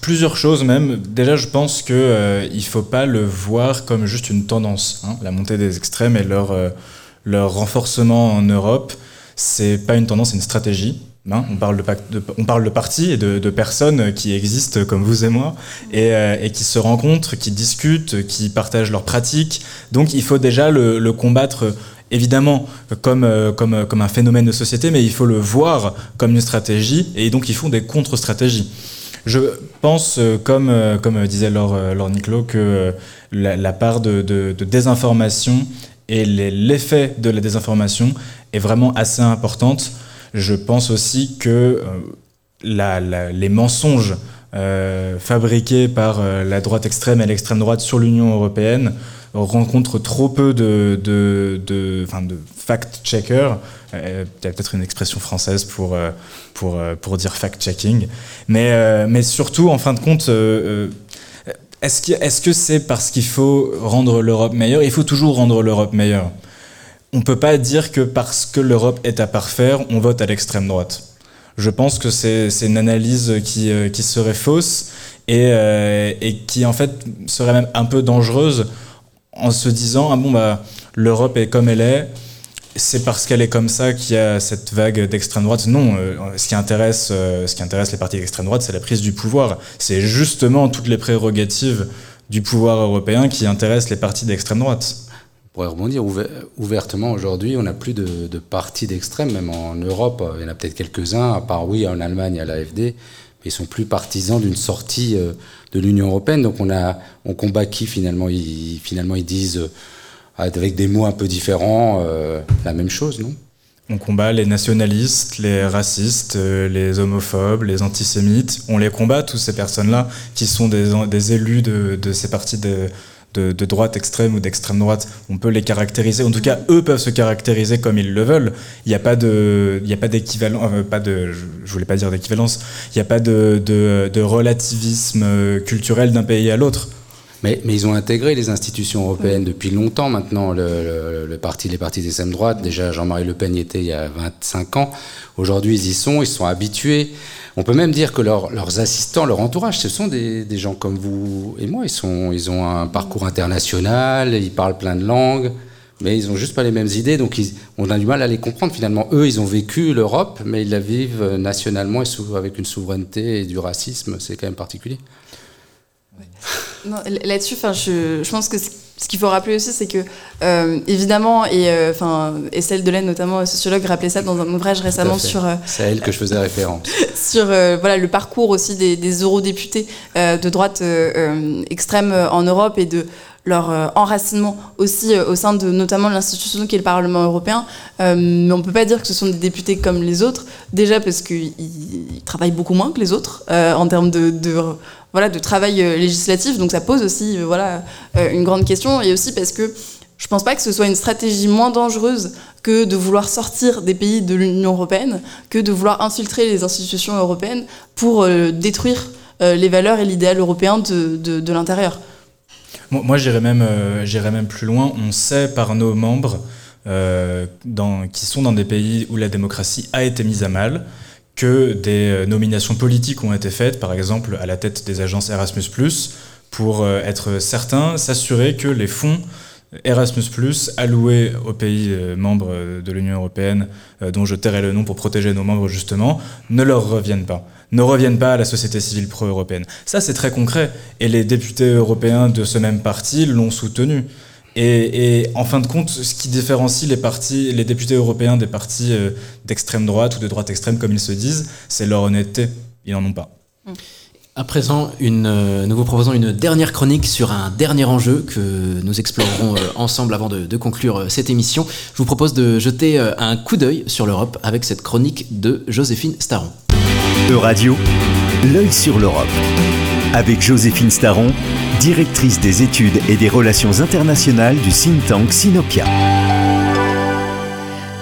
plusieurs choses même. Déjà, je pense qu'il ne faut pas le voir comme juste une tendance. hein. La montée des extrêmes et leur, euh, leur renforcement en Europe, c'est pas une tendance, c'est une stratégie. hein. On parle de, partis et de, personnes qui existent comme vous et moi et, euh, qui se rencontrent, qui discutent, qui partagent leurs pratiques. Donc il faut déjà le combattre évidemment comme, euh, comme, euh, comme un phénomène de société, mais il faut le voir comme une stratégie et donc ils font des contre-stratégies. Je pense, euh, comme, comme disait Laure, Laure Niclot, que la, part de, de- désinformation et l'effet de la désinformation est vraiment assez importante. Je pense aussi que la- les mensonges fabriqués par la droite extrême et l'extrême droite sur l'Union européenne rencontrent trop peu de, de, de, fact-checkers. Euh, y a peut-être une expression française pour, euh, pour, euh, pour dire fact-checking. Mais, euh, mais surtout, en fin de compte, est-ce que que c'est parce qu'il faut rendre l'Europe meilleure? Il faut toujours rendre l'Europe meilleure. On ne peut pas dire que parce que l'Europe est à parfaire, on vote à l'extrême droite. Je pense que c'est une analyse qui, qui serait fausse et, et qui en fait serait même un peu dangereuse en se disant ah bon bah l'Europe est comme elle est, c'est parce qu'elle est comme ça qu'il y a cette vague d'extrême droite. Non, euh, ce qui intéresse, euh, ce qui intéresse les partis d'extrême droite, c'est la prise du pouvoir. C'est justement toutes les prérogatives du pouvoir européen qui intéressent les partis d'extrême droite. On pourrait rebondir ouver- ouvertement aujourd'hui, on n'a plus de, de partis d'extrême, même en Europe, il y en a peut-être quelques-uns, à part oui, en Allemagne, a l'AFD, ils sont plus partisans d'une sortie euh, de l'Union européenne. Donc on, a, on combat qui finalement? Ils, Finalement, ils disent, euh, avec des mots un peu différents, euh, la même chose, non? On combat les nationalistes, les racistes, les homophobes, les antisémites. On les combat, tous ces personnes-là, qui sont des, des élus de, de ces partis de, de, droite extrême ou d'extrême droite. On peut les caractériser. En tout cas, eux peuvent se caractériser comme ils le veulent. Il n'y a pas de, pas d'équivalent, euh, pas de, je- voulais pas dire d'équivalence. Il n'y a pas de, de, de relativisme euh, culturel d'un pays à l'autre. Mais, mais ils ont intégré les institutions européennes depuis longtemps maintenant, le, le- le parti, les partis d'extrême droite. Déjà, Jean-Marie Le Pen y était il y a 25 ans. Aujourd'hui, ils y sont, ils sont habitués. On peut même dire que leurs- leurs assistants, leur entourage, ce sont des, des gens comme vous et moi. Ils, sont, ils ont un parcours international, ils parlent plein de langues, mais ils n'ont juste pas les mêmes idées. Donc, ils- on a du mal à les comprendre finalement. Eux, ils ont vécu l'Europe, mais ils la vivent nationalement et sous- avec une souveraineté et du racisme. C'est quand même particulier. Là-dessus, je, je pense que ce qu'il faut rappeler aussi, c'est que, euh, évidemment, et euh, enfin, Estelle Delaine, notamment sociologue, rappelait ça dans un ouvrage récemment sur, euh, C'est à elle que je faisais référence. sur voilà, le parcours aussi des, des eurodéputés de droite extrême en Europe et de leur enracinement aussi au sein de notamment l'institution qui est le Parlement européen. Euh, mais on ne peut pas dire que ce sont des députés comme les autres, déjà parce qu'ils ils travaillent beaucoup moins que les autres euh, en termes de, de, voilà, de travail euh, législatif, donc ça pose aussi euh, voilà, euh, une grande question, et aussi parce que je pense pas que ce soit une stratégie moins dangereuse que de vouloir sortir des pays de l'Union européenne, que de vouloir infiltrer les institutions européennes pour détruire les valeurs et l'idéal européen de, de, l'intérieur. Moi, j'irais même, même plus loin. On sait par nos membres qui sont dans des pays où la démocratie a été mise à mal que des euh, nominations politiques ont été faites, par exemple à la tête des agences Erasmus+, pour euh, être certain, s'assurer que les fonds Erasmus+, alloués aux pays euh, membres de l'Union européenne, dont je tairai le nom pour protéger nos membres justement, ne leur reviennent pas ne reviennent pas à la société civile pro-européenne. Ça, c'est très concret. Et les députés européens de ce même parti l'ont soutenu. Et, et, en fin de compte, ce qui différencie les, partis, les députés européens des partis euh, d'extrême droite ou de droite extrême, comme ils se disent, c'est leur honnêteté. Ils n'en ont pas. À présent, une, euh, nous vous proposons une dernière chronique sur un dernier enjeu que nous explorerons euh, ensemble avant de, de conclure euh, cette émission. Je vous propose de jeter un coup d'œil sur l'Europe avec cette chronique de Joséphine Staron. Euradio, l'œil sur l'Europe. Avec Joséphine Staron, directrice des études et des relations internationales du think tank Sinopia.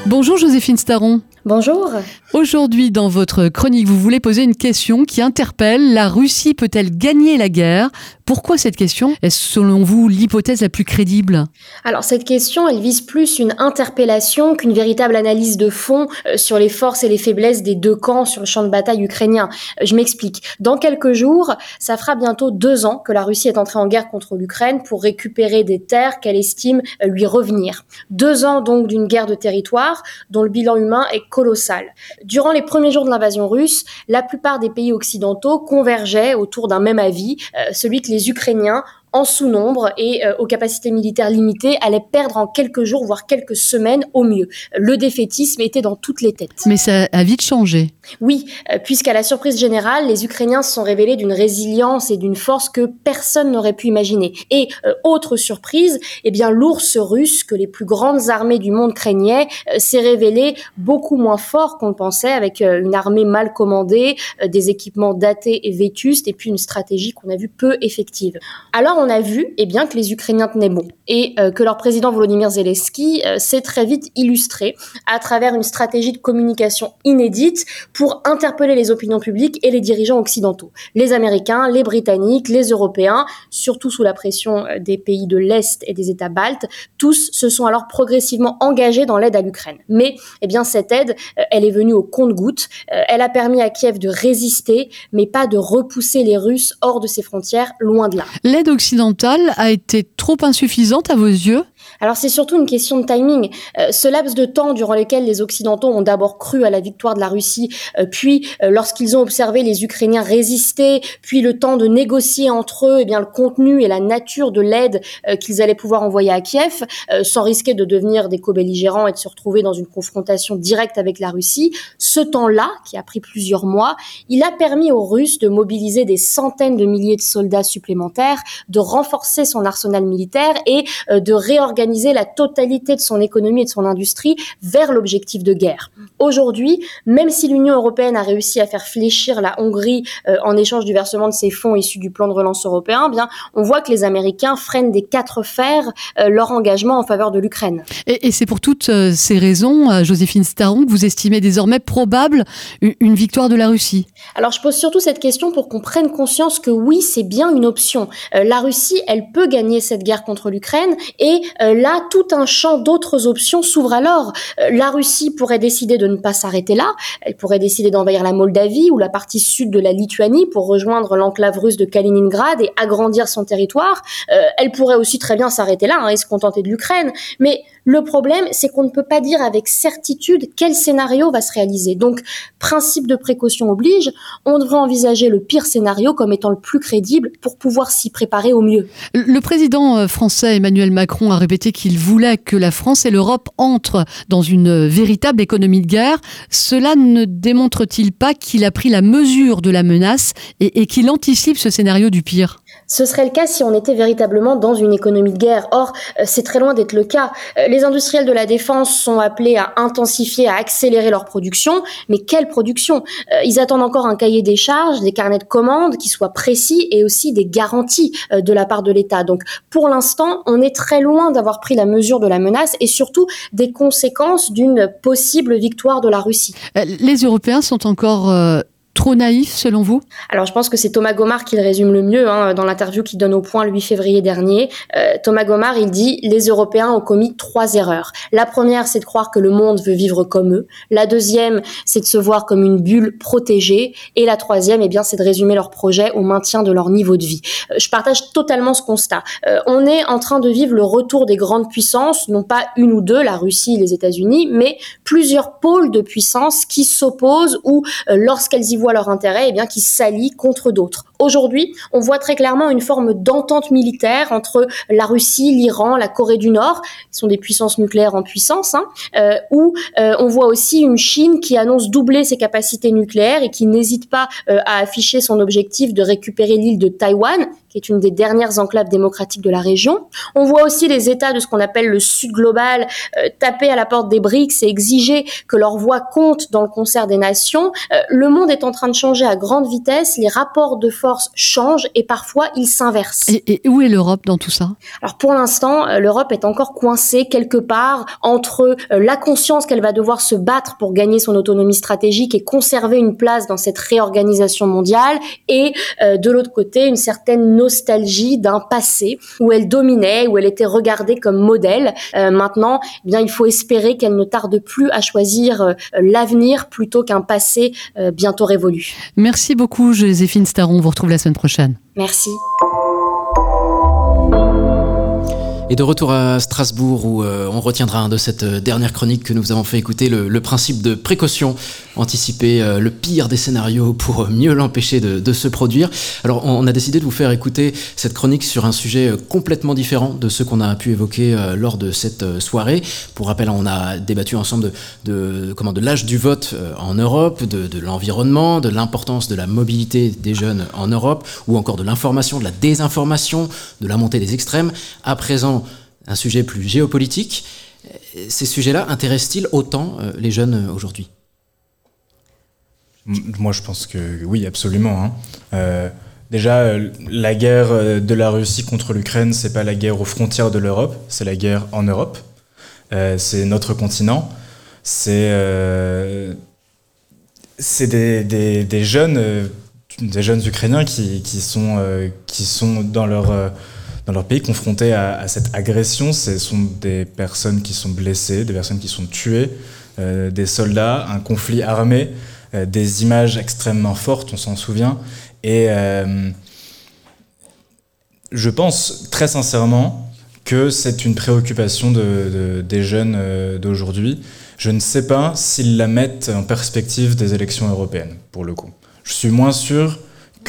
Bonjour Joséphine Staron. Bonjour. Aujourd'hui, dans votre chronique, vous voulez poser une question qui interpelle. La Russie peut-elle gagner la guerre? Pourquoi cette question? Est-ce selon vous l'hypothèse la plus crédible? Alors cette question, elle vise plus une interpellation qu'une véritable analyse de fond euh, sur les forces et les faiblesses des deux camps sur le champ de bataille ukrainien. Euh, Je m'explique. Dans quelques jours, ça fera bientôt deux ans que la Russie est entrée en guerre contre l'Ukraine pour récupérer des terres qu'elle estime euh, lui revenir. Deux ans donc d'une guerre de territoire dont le bilan humain est colossal. Durant les premiers jours de l'invasion russe, la plupart des pays occidentaux convergeaient autour d'un même avis, euh, celui que les Ukrainiens en sous-nombre et euh, aux capacités militaires limitées allaient perdre en quelques jours, voire quelques semaines au mieux. Le défaitisme était dans toutes les têtes. Mais ça a vite changé. Oui, euh, puisqu'à la surprise générale, les Ukrainiens se sont révélés d'une résilience et d'une force que personne n'aurait pu imaginer. Et euh, autre surprise, eh bien l'ours russe que les plus grandes armées du monde craignaient s'est révélé beaucoup moins fort qu'on le pensait, avec une armée mal commandée, des équipements datés et vétustes, et puis une stratégie qu'on a vue peu effective. Alors on a vu eh bien, que les Ukrainiens tenaient bon et euh, que leur président Volodymyr Zelensky euh, s'est très vite illustré à travers une stratégie de communication inédite pour interpeller les opinions publiques et les dirigeants occidentaux, les Américains, les Britanniques, les Européens, surtout sous la pression euh, des pays de l'Est et des États baltes. Tous se sont alors progressivement engagés dans l'aide à l'Ukraine. Mais eh bien, cette aide, elle est venue au compte-gouttes. Euh, elle a permis à Kiev de résister, mais pas de repousser les Russes hors de ses frontières, loin de là. A été trop insuffisante à vos yeux? Alors c'est surtout une question de timing. Euh, ce laps de temps durant lequel les Occidentaux ont d'abord cru à la victoire de la Russie, euh, puis euh, lorsqu'ils ont observé les Ukrainiens résister, puis le temps de négocier entre eux eh bien, le contenu et la nature de l'aide euh, qu'ils allaient pouvoir envoyer à Kiev, euh, sans risquer de devenir des co-belligérants et de se retrouver dans une confrontation directe avec la Russie, ce temps-là, qui a pris plusieurs mois, il a permis aux Russes de mobiliser des centaines de milliers de soldats supplémentaires, de renforcer son arsenal militaire et euh, de réorganiser la totalité de son économie et de son industrie vers l'objectif de guerre. Aujourd'hui, même si l'Union européenne a réussi à faire fléchir la Hongrie euh, en échange du versement de ses fonds issus du plan de relance européen, eh bien, on voit que les Américains freinent des quatre fers euh, leur engagement en faveur de l'Ukraine. Et, et c'est pour toutes euh, ces raisons, euh, Joséphine Staron, que vous estimez désormais probable une, une victoire de la Russie? Alors je pose surtout cette question pour qu'on prenne conscience que oui, c'est bien une option. Euh, la Russie, elle peut gagner cette guerre contre l'Ukraine et euh, là, tout un champ d'autres options s'ouvre alors. Euh, la Russie pourrait décider de ne pas s'arrêter là, elle pourrait décider d'envahir la Moldavie ou la partie sud de la Lituanie pour rejoindre l'enclave russe de Kaliningrad et agrandir son territoire. Euh, elle pourrait aussi très bien s'arrêter là hein, et se contenter de l'Ukraine. Mais Le problème, c'est qu'on ne peut pas dire avec certitude quel scénario va se réaliser. Donc, principe de précaution oblige, on devrait envisager le pire scénario comme étant le plus crédible pour pouvoir s'y préparer au mieux. Le président euh, français Emmanuel Macron a répété qu'il voulait que la France et l'Europe entrent dans une euh, véritable économie de guerre. Cela ne démontre-t-il pas qu'il a pris la mesure de la menace et, et qu'il anticipe ce scénario du pire? Ce serait le cas si on était véritablement dans une économie de guerre. Or, euh, c'est très loin d'être le cas. Euh, Les industriels de la défense sont appelés à intensifier, à accélérer leur production. Mais quelle production? Euh, Ils attendent encore un cahier des charges, des carnets de commandes qui soient précis et aussi des garanties de la part de l'État. Donc, pour l'instant, on est très loin d'avoir pris la mesure de la menace et surtout des conséquences d'une possible victoire de la Russie. Les Européens sont encore trop naïfs selon vous? Alors je pense que c'est Thomas Gomard qui le résume le mieux hein, dans l'interview qu'il donne au point le 8 février dernier. Euh, Thomas Gomard, il dit les Européens ont commis trois erreurs. La première, c'est de croire que le monde veut vivre comme eux. La deuxième, c'est de se voir comme une bulle protégée. Et la troisième, eh bien, c'est de résumer leur projet au maintien de leur niveau de vie. Euh, je partage totalement ce constat. Euh, on est en train de vivre le retour des grandes puissances, non pas une ou deux, la Russie, les États-Unis, mais plusieurs pôles de puissance qui s'opposent ou lorsqu'elles y voient leur intérêt, eh bien, qui s'allient contre d'autres. Aujourd'hui, on voit très clairement une forme d'entente militaire entre la Russie, l'Iran, la Corée du Nord, qui sont des puissances nucléaires en puissance, hein, euh, où euh, on voit aussi une Chine qui annonce doubler ses capacités nucléaires et qui n'hésite pas euh, à afficher son objectif de récupérer l'île de Taïwan, qui est une des dernières enclaves démocratiques de la région. On voit aussi les États de ce qu'on appelle le Sud global euh, taper à la porte des BRICS et exiger que leur voix compte dans le concert des nations. Euh, le monde est en train de changer à grande vitesse, les rapports de force changent et parfois ils s'inversent. et, et où est l'Europe dans tout ça? Alors pour l'instant, euh, l'Europe est encore coincée quelque part entre la conscience qu'elle va devoir se battre pour gagner son autonomie stratégique et conserver une place dans cette réorganisation mondiale et euh, de l'autre côté une certaine nostalgie d'un passé où elle dominait, où elle était regardée comme modèle. Euh, maintenant, eh bien il faut espérer qu'elle ne tarde plus à choisir euh, l'avenir plutôt qu'un passé euh, bientôt révolu. Merci beaucoup Joséphine Staron, on vous retrouve la semaine prochaine. Merci. Et de retour à Strasbourg où euh, on retiendra de cette euh, dernière chronique que nous vous avons fait écouter le, principe de précaution, anticiper euh, le pire des scénarios pour mieux l'empêcher de, se produire. Alors on, a décidé de vous faire écouter cette chronique sur un sujet complètement différent de ceux qu'on a pu évoquer lors de cette soirée. Pour rappel, on a débattu ensemble de, comment, de l'âge du vote en Europe, de, de l'environnement, de l'importance de la mobilité des jeunes en Europe, ou encore de l'information, de la désinformation, de la montée des extrêmes. À présent, un sujet plus géopolitique. Ces sujets-là intéressent-ils autant euh, les jeunes euh, aujourd'hui? Moi, je pense que oui, absolument. hein. Euh, déjà, la guerre de la Russie contre l'Ukraine, c'est pas la guerre aux frontières de l'Europe, c'est la guerre en Europe. C'est notre continent. C'est des, jeunes, des jeunes Ukrainiens qui, sont qui sont dans leur dans leur pays confrontés à, cette agression. Ce sont des personnes qui sont blessées, des personnes qui sont tuées, euh, des soldats, un conflit armé, euh, des images extrêmement fortes, on s'en souvient. Et euh, je pense très sincèrement que c'est une préoccupation de, de- des jeunes d'aujourd'hui. Je ne sais pas s'ils la mettent en perspective des élections européennes, pour le coup. Je suis moins sûr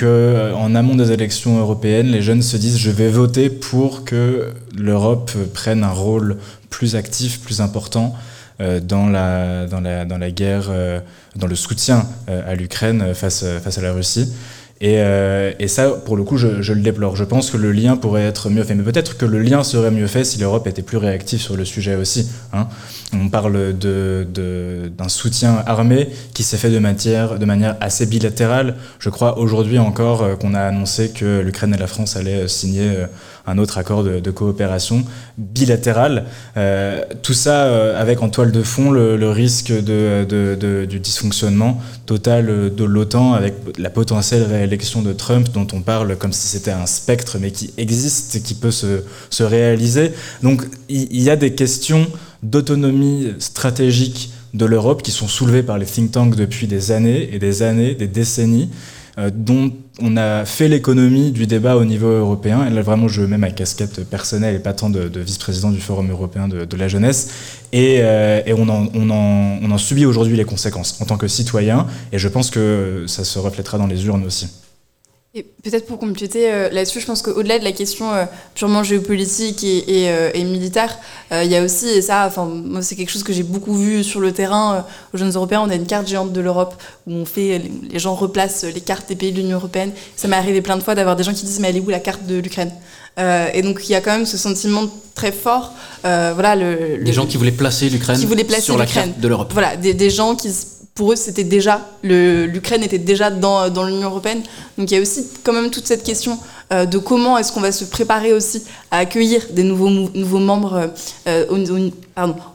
euh, en amont des élections européennes, les jeunes se disent je vais voter pour que l'Europe prenne un rôle plus actif, plus important euh, dans, la, guerre, euh, dans le soutien à l'Ukraine face à la Russie. Et, euh, et ça, pour le coup, je, je le déplore. Je pense que le lien pourrait être mieux fait. Mais peut-être que le lien serait mieux fait si l'Europe était plus réactive sur le sujet aussi. hein. On parle de- de- d'un soutien armé qui s'est fait de, matière, de manière assez bilatérale. Je crois aujourd'hui encore euh, qu'on a annoncé que l'Ukraine et la France allaient euh, signer euh, un autre accord de, coopération bilatérale. Euh, tout ça euh, avec en toile de fond le, risque de, du dysfonctionnement total de l'OTAN avec la potentielle réélection de Trump dont on parle comme si c'était un spectre mais qui existe et qui peut se, se réaliser. Donc il il y, a des questions d'autonomie stratégique de l'Europe qui sont soulevées par les think tanks depuis des années et des années, des décennies. Euh, dont on a fait l'économie du débat au niveau européen. Et là, vraiment, je mets ma casquette personnelle et pas tant de, de vice-président du Forum européen de, la jeunesse. Et, euh, et on, en, on, en, on en subit aujourd'hui les conséquences en tant que citoyen. Et je pense que ça se reflètera dans les urnes aussi. Et peut-être pour compléter euh, là-dessus, je pense qu'au-delà de la question euh, purement géopolitique et, et, euh, et militaire, il y a aussi, et ça, enfin, moi, c'est quelque chose que j'ai beaucoup vu sur le terrain aux jeunes européens, on a une carte géante de l'Europe où on fait, les gens replacent les cartes des pays de l'Union européenne. Ça m'est arrivé plein de fois d'avoir des gens qui disent, mais elle est où la carte de l'Ukraine? Et donc il y a quand même ce sentiment très fort, voilà le, Des le- gens qui voulaient placer l'Ukraine sur la l'Ukraine. carte de l'Europe. Voilà, des, des gens qui, pour eux, c'était déjà, l'Ukraine était déjà dans, dans l'Union européenne. Donc il y a aussi quand même toute cette question de comment est-ce qu'on va se préparer aussi à accueillir des nouveaux, nouveaux membres euh,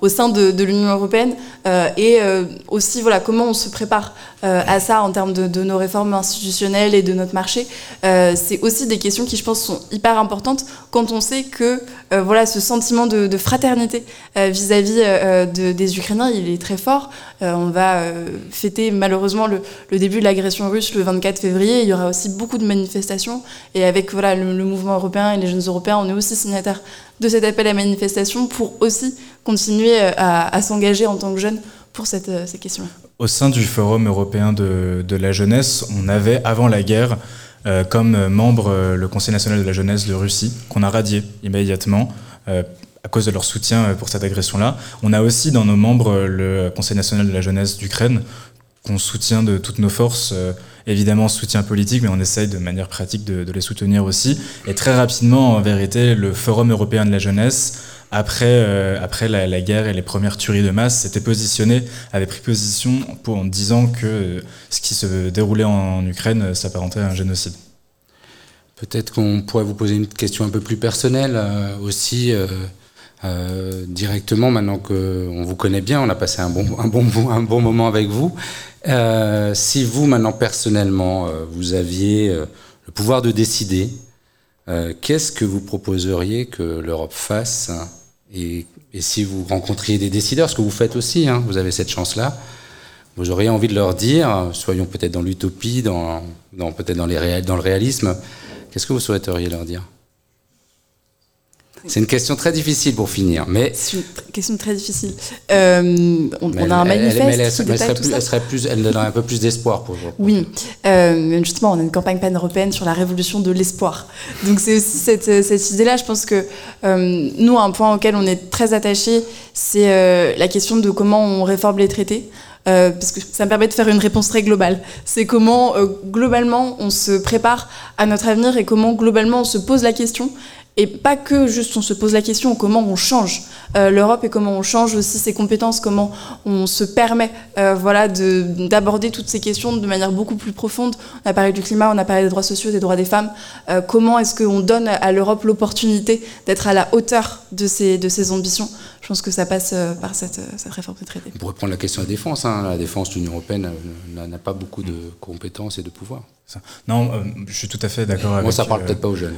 au, sein de, l'Union européenne euh, et euh, aussi voilà, comment on se prépare euh, à ça en termes de, nos réformes institutionnelles et de notre marché. Euh, c'est aussi des questions qui, je pense, sont hyper importantes quand on sait que euh, voilà, ce sentiment de, fraternité euh, vis-à-vis euh, de- des Ukrainiens, il est très fort. Euh, on va euh, fêter malheureusement le, le début de l'agression russe le 24 février. Il y aura aussi beaucoup de manifestations. Et avec voilà, le, mouvement européen et les jeunes européens, on est aussi signataires de cet appel à manifestation pour aussi continuer euh, à, s'engager en tant que jeunes pour cette, euh, ces questions-là. Au sein du Forum européen de, la jeunesse, on avait avant la guerre euh, comme membre le Conseil national de la jeunesse de Russie, qu'on a radié immédiatement à cause de leur soutien pour cette agression-là. On a aussi dans nos membres le Conseil national de la jeunesse d'Ukraine, qu'on soutient de toutes nos forces, évidemment soutien politique, mais on essaye de manière pratique de, les soutenir aussi. Et très rapidement, en vérité, le Forum européen de la jeunesse, après, euh, après la, guerre et les premières tueries de masse, s'était positionné, avait pris position pour, en disant que euh, ce qui se déroulait en Ukraine euh, s'apparentait à un génocide. Peut-être qu'on pourrait vous poser une question un peu plus personnelle aussi. Euh, directement, maintenant qu'on vous connaît bien, on a passé un bon, un bon, moment avec vous. Euh, si vous, maintenant, personnellement, euh, vous aviez le pouvoir de décider, qu'est-ce que vous proposeriez que l'Europe fasse hein, et, si vous rencontriez des décideurs, ce que vous faites aussi, hein, vous avez cette chance-là, vous auriez envie de leur dire, soyons peut-être dans l'utopie, dans, peut-être dans le réalisme, qu'est-ce que vous souhaiteriez leur dire? C'est une question très difficile pour finir, mais C'est une question très difficile. Euh, on, mais on a un elle- elle- manifeste elle, qui elle détaille serait plus, elle serait plus, elle donnerait un peu plus d'espoir pour vous. Oui, euh, justement, on a une campagne pan-européenne sur la révolution de l'espoir. Donc c'est aussi cette, cette idée-là, je pense que euh, nous, un point auquel on est très attaché, c'est la question de comment on réforme les traités. Euh, parce que ça me permet de faire une réponse très globale. C'est comment euh, globalement on se prépare à notre avenir et comment globalement on se pose la question. Et pas que juste on se pose la question comment on change euh, l'Europe et comment on change aussi ses compétences, comment on se permet euh, voilà, de- d'aborder toutes ces questions de manière beaucoup plus profonde. On a parlé du climat, on a parlé des droits sociaux, des droits des femmes. Euh, comment est-ce qu'on donne à l'Europe l'opportunité d'être à la hauteur de ses, de ses ambitions? Je pense que ça passe euh, par cette, cette réforme des traités. On pourrait prendre la question de la défense. hein. La défense de l'Union européenne n'a- pas beaucoup de compétences et de pouvoir. Non, euh, je suis tout à fait d'accord avec. Moi, ça parle euh, peut-être pas aux jeunes.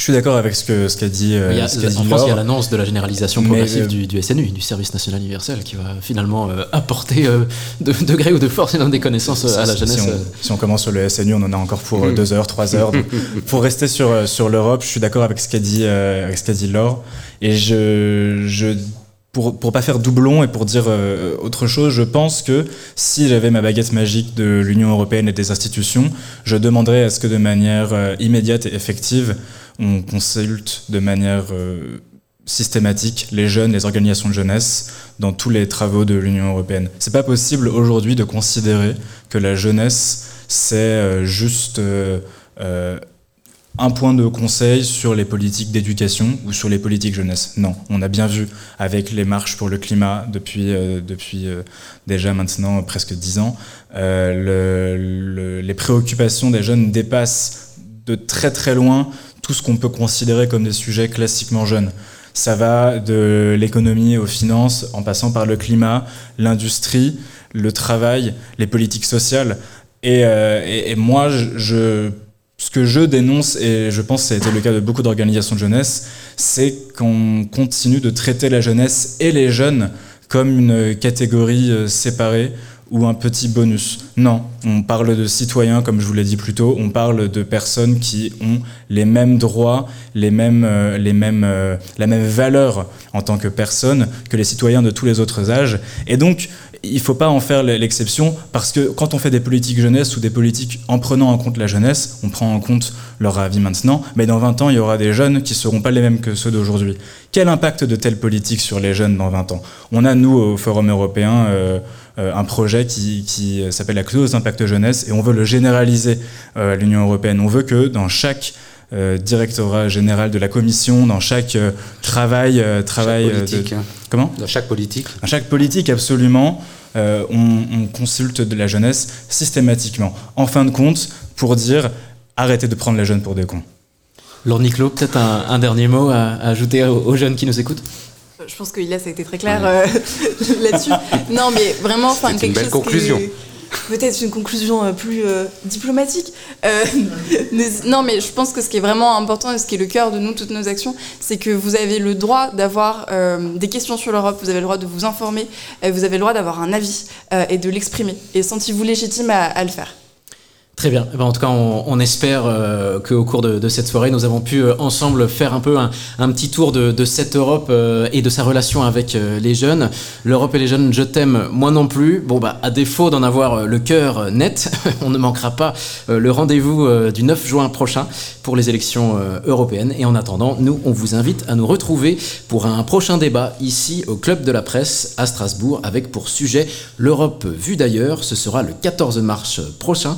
Je suis d'accord avec ce que ce qu'a dit. euh, Il y a- ce qu'a dit en France, il y a l'annonce de la généralisation progressive euh, du, du SNU, du service national universel, qui va finalement euh, apporter euh, de degré ou de force et des connaissances à la jeunesse. Si on, si on commence sur le SNU, on en a encore pour euh, Mm. deux heures, trois heures. Donc, pour rester sur, sur l'Europe, je suis d'accord avec ce qu'a dit, avec ce qu'a dit Laure. Et je, je, pour, pour pas faire doublon et pour dire euh, autre chose, je pense que si j'avais ma baguette magique de l'Union européenne et des institutions, je demanderais à ce que de manière euh, immédiate et effective, on consulte de manière euh, systématique les jeunes, les organisations de jeunesse dans tous les travaux de l'Union européenne. C'est pas possible aujourd'hui de considérer que la jeunesse c'est euh, juste euh, un point de conseil sur les politiques d'éducation ou sur les politiques jeunesse. Non, on a bien vu avec les marches pour le climat depuis, depuis déjà maintenant presque dix ans, le- le- les préoccupations des jeunes dépassent de très très loin tout ce qu'on peut considérer comme des sujets classiquement jeunes. Ça va de l'économie aux finances, en passant par le climat, l'industrie, le travail, les politiques sociales. Et, euh, moi, je, ce que je dénonce, et je pense que ça le cas de beaucoup d'organisations de jeunesse, c'est qu'on continue de traiter la jeunesse et les jeunes comme une catégorie euh, séparée ou un petit bonus. Non, on parle de citoyens, comme je vous l'ai dit plus tôt, on parle de personnes qui ont les mêmes droits, les mêmes, euh, les mêmes, euh, la même valeur en tant que personne que les citoyens de tous les autres âges. Et donc, il ne faut pas en faire l'exception parce que quand on fait des politiques jeunesse ou des politiques en prenant en compte la jeunesse, on prend en compte leur avis maintenant, mais dans 20 ans, il y aura des jeunes qui ne seront pas les mêmes que ceux d'aujourd'hui. Quel impact de telles politiques sur les jeunes dans 20 ans? On a, nous, au Forum européen, euh, un projet qui, qui s'appelle la clause d'impact jeunesse et on veut le généraliser euh, à l'Union européenne. On veut que dans chaque euh, directorat général de la Commission, dans chaque euh, travail, euh, travail Chaque politique, de, hein. comment Dans chaque politique. Dans chaque politique, absolument, euh, on, on consulte de la jeunesse systématiquement. En fin de compte, pour dire arrêtez de prendre les jeunes pour des cons. Laure Niclot, peut-être un, un dernier mot à, à ajouter aux, aux jeunes qui nous écoutent? Je pense que là, ça a été très clair euh, là-dessus. Non, mais vraiment, enfin, C'est une quelque belle chose conclusion. Peut-être une conclusion euh, plus euh, diplomatique. Euh, non, mais je pense que ce qui est vraiment important et ce qui est le cœur de nous, toutes nos actions, c'est que vous avez le droit d'avoir des questions sur l'Europe, vous avez le droit de vous informer, vous avez le droit d'avoir un avis et de l'exprimer. Et sentez-vous légitime à, à le faire. Très bien. Eh ben, en tout cas, on, espère euh, qu'au cours de, cette soirée, nous avons pu euh, ensemble faire un peu un, petit tour de, cette Europe euh, et de sa relation avec les jeunes. L'Europe et les jeunes, je t'aime, moi non plus. Bon, bah, à défaut d'en avoir le cœur net, on ne manquera pas le rendez-vous du 9 juin prochain pour les élections européennes. Et en attendant, nous, on vous invite à nous retrouver pour un prochain débat ici au Club de la Presse à Strasbourg avec pour sujet l'Europe vue d'ailleurs. Ce sera le 14 mars prochain.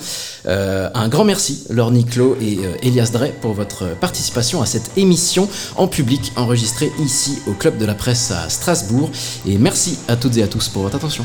Euh, un grand merci, Laure Niclot et euh, Elias Drey, pour votre participation à cette émission en public enregistrée ici au Club de la Presse à Strasbourg. Et merci à toutes et à tous pour votre attention.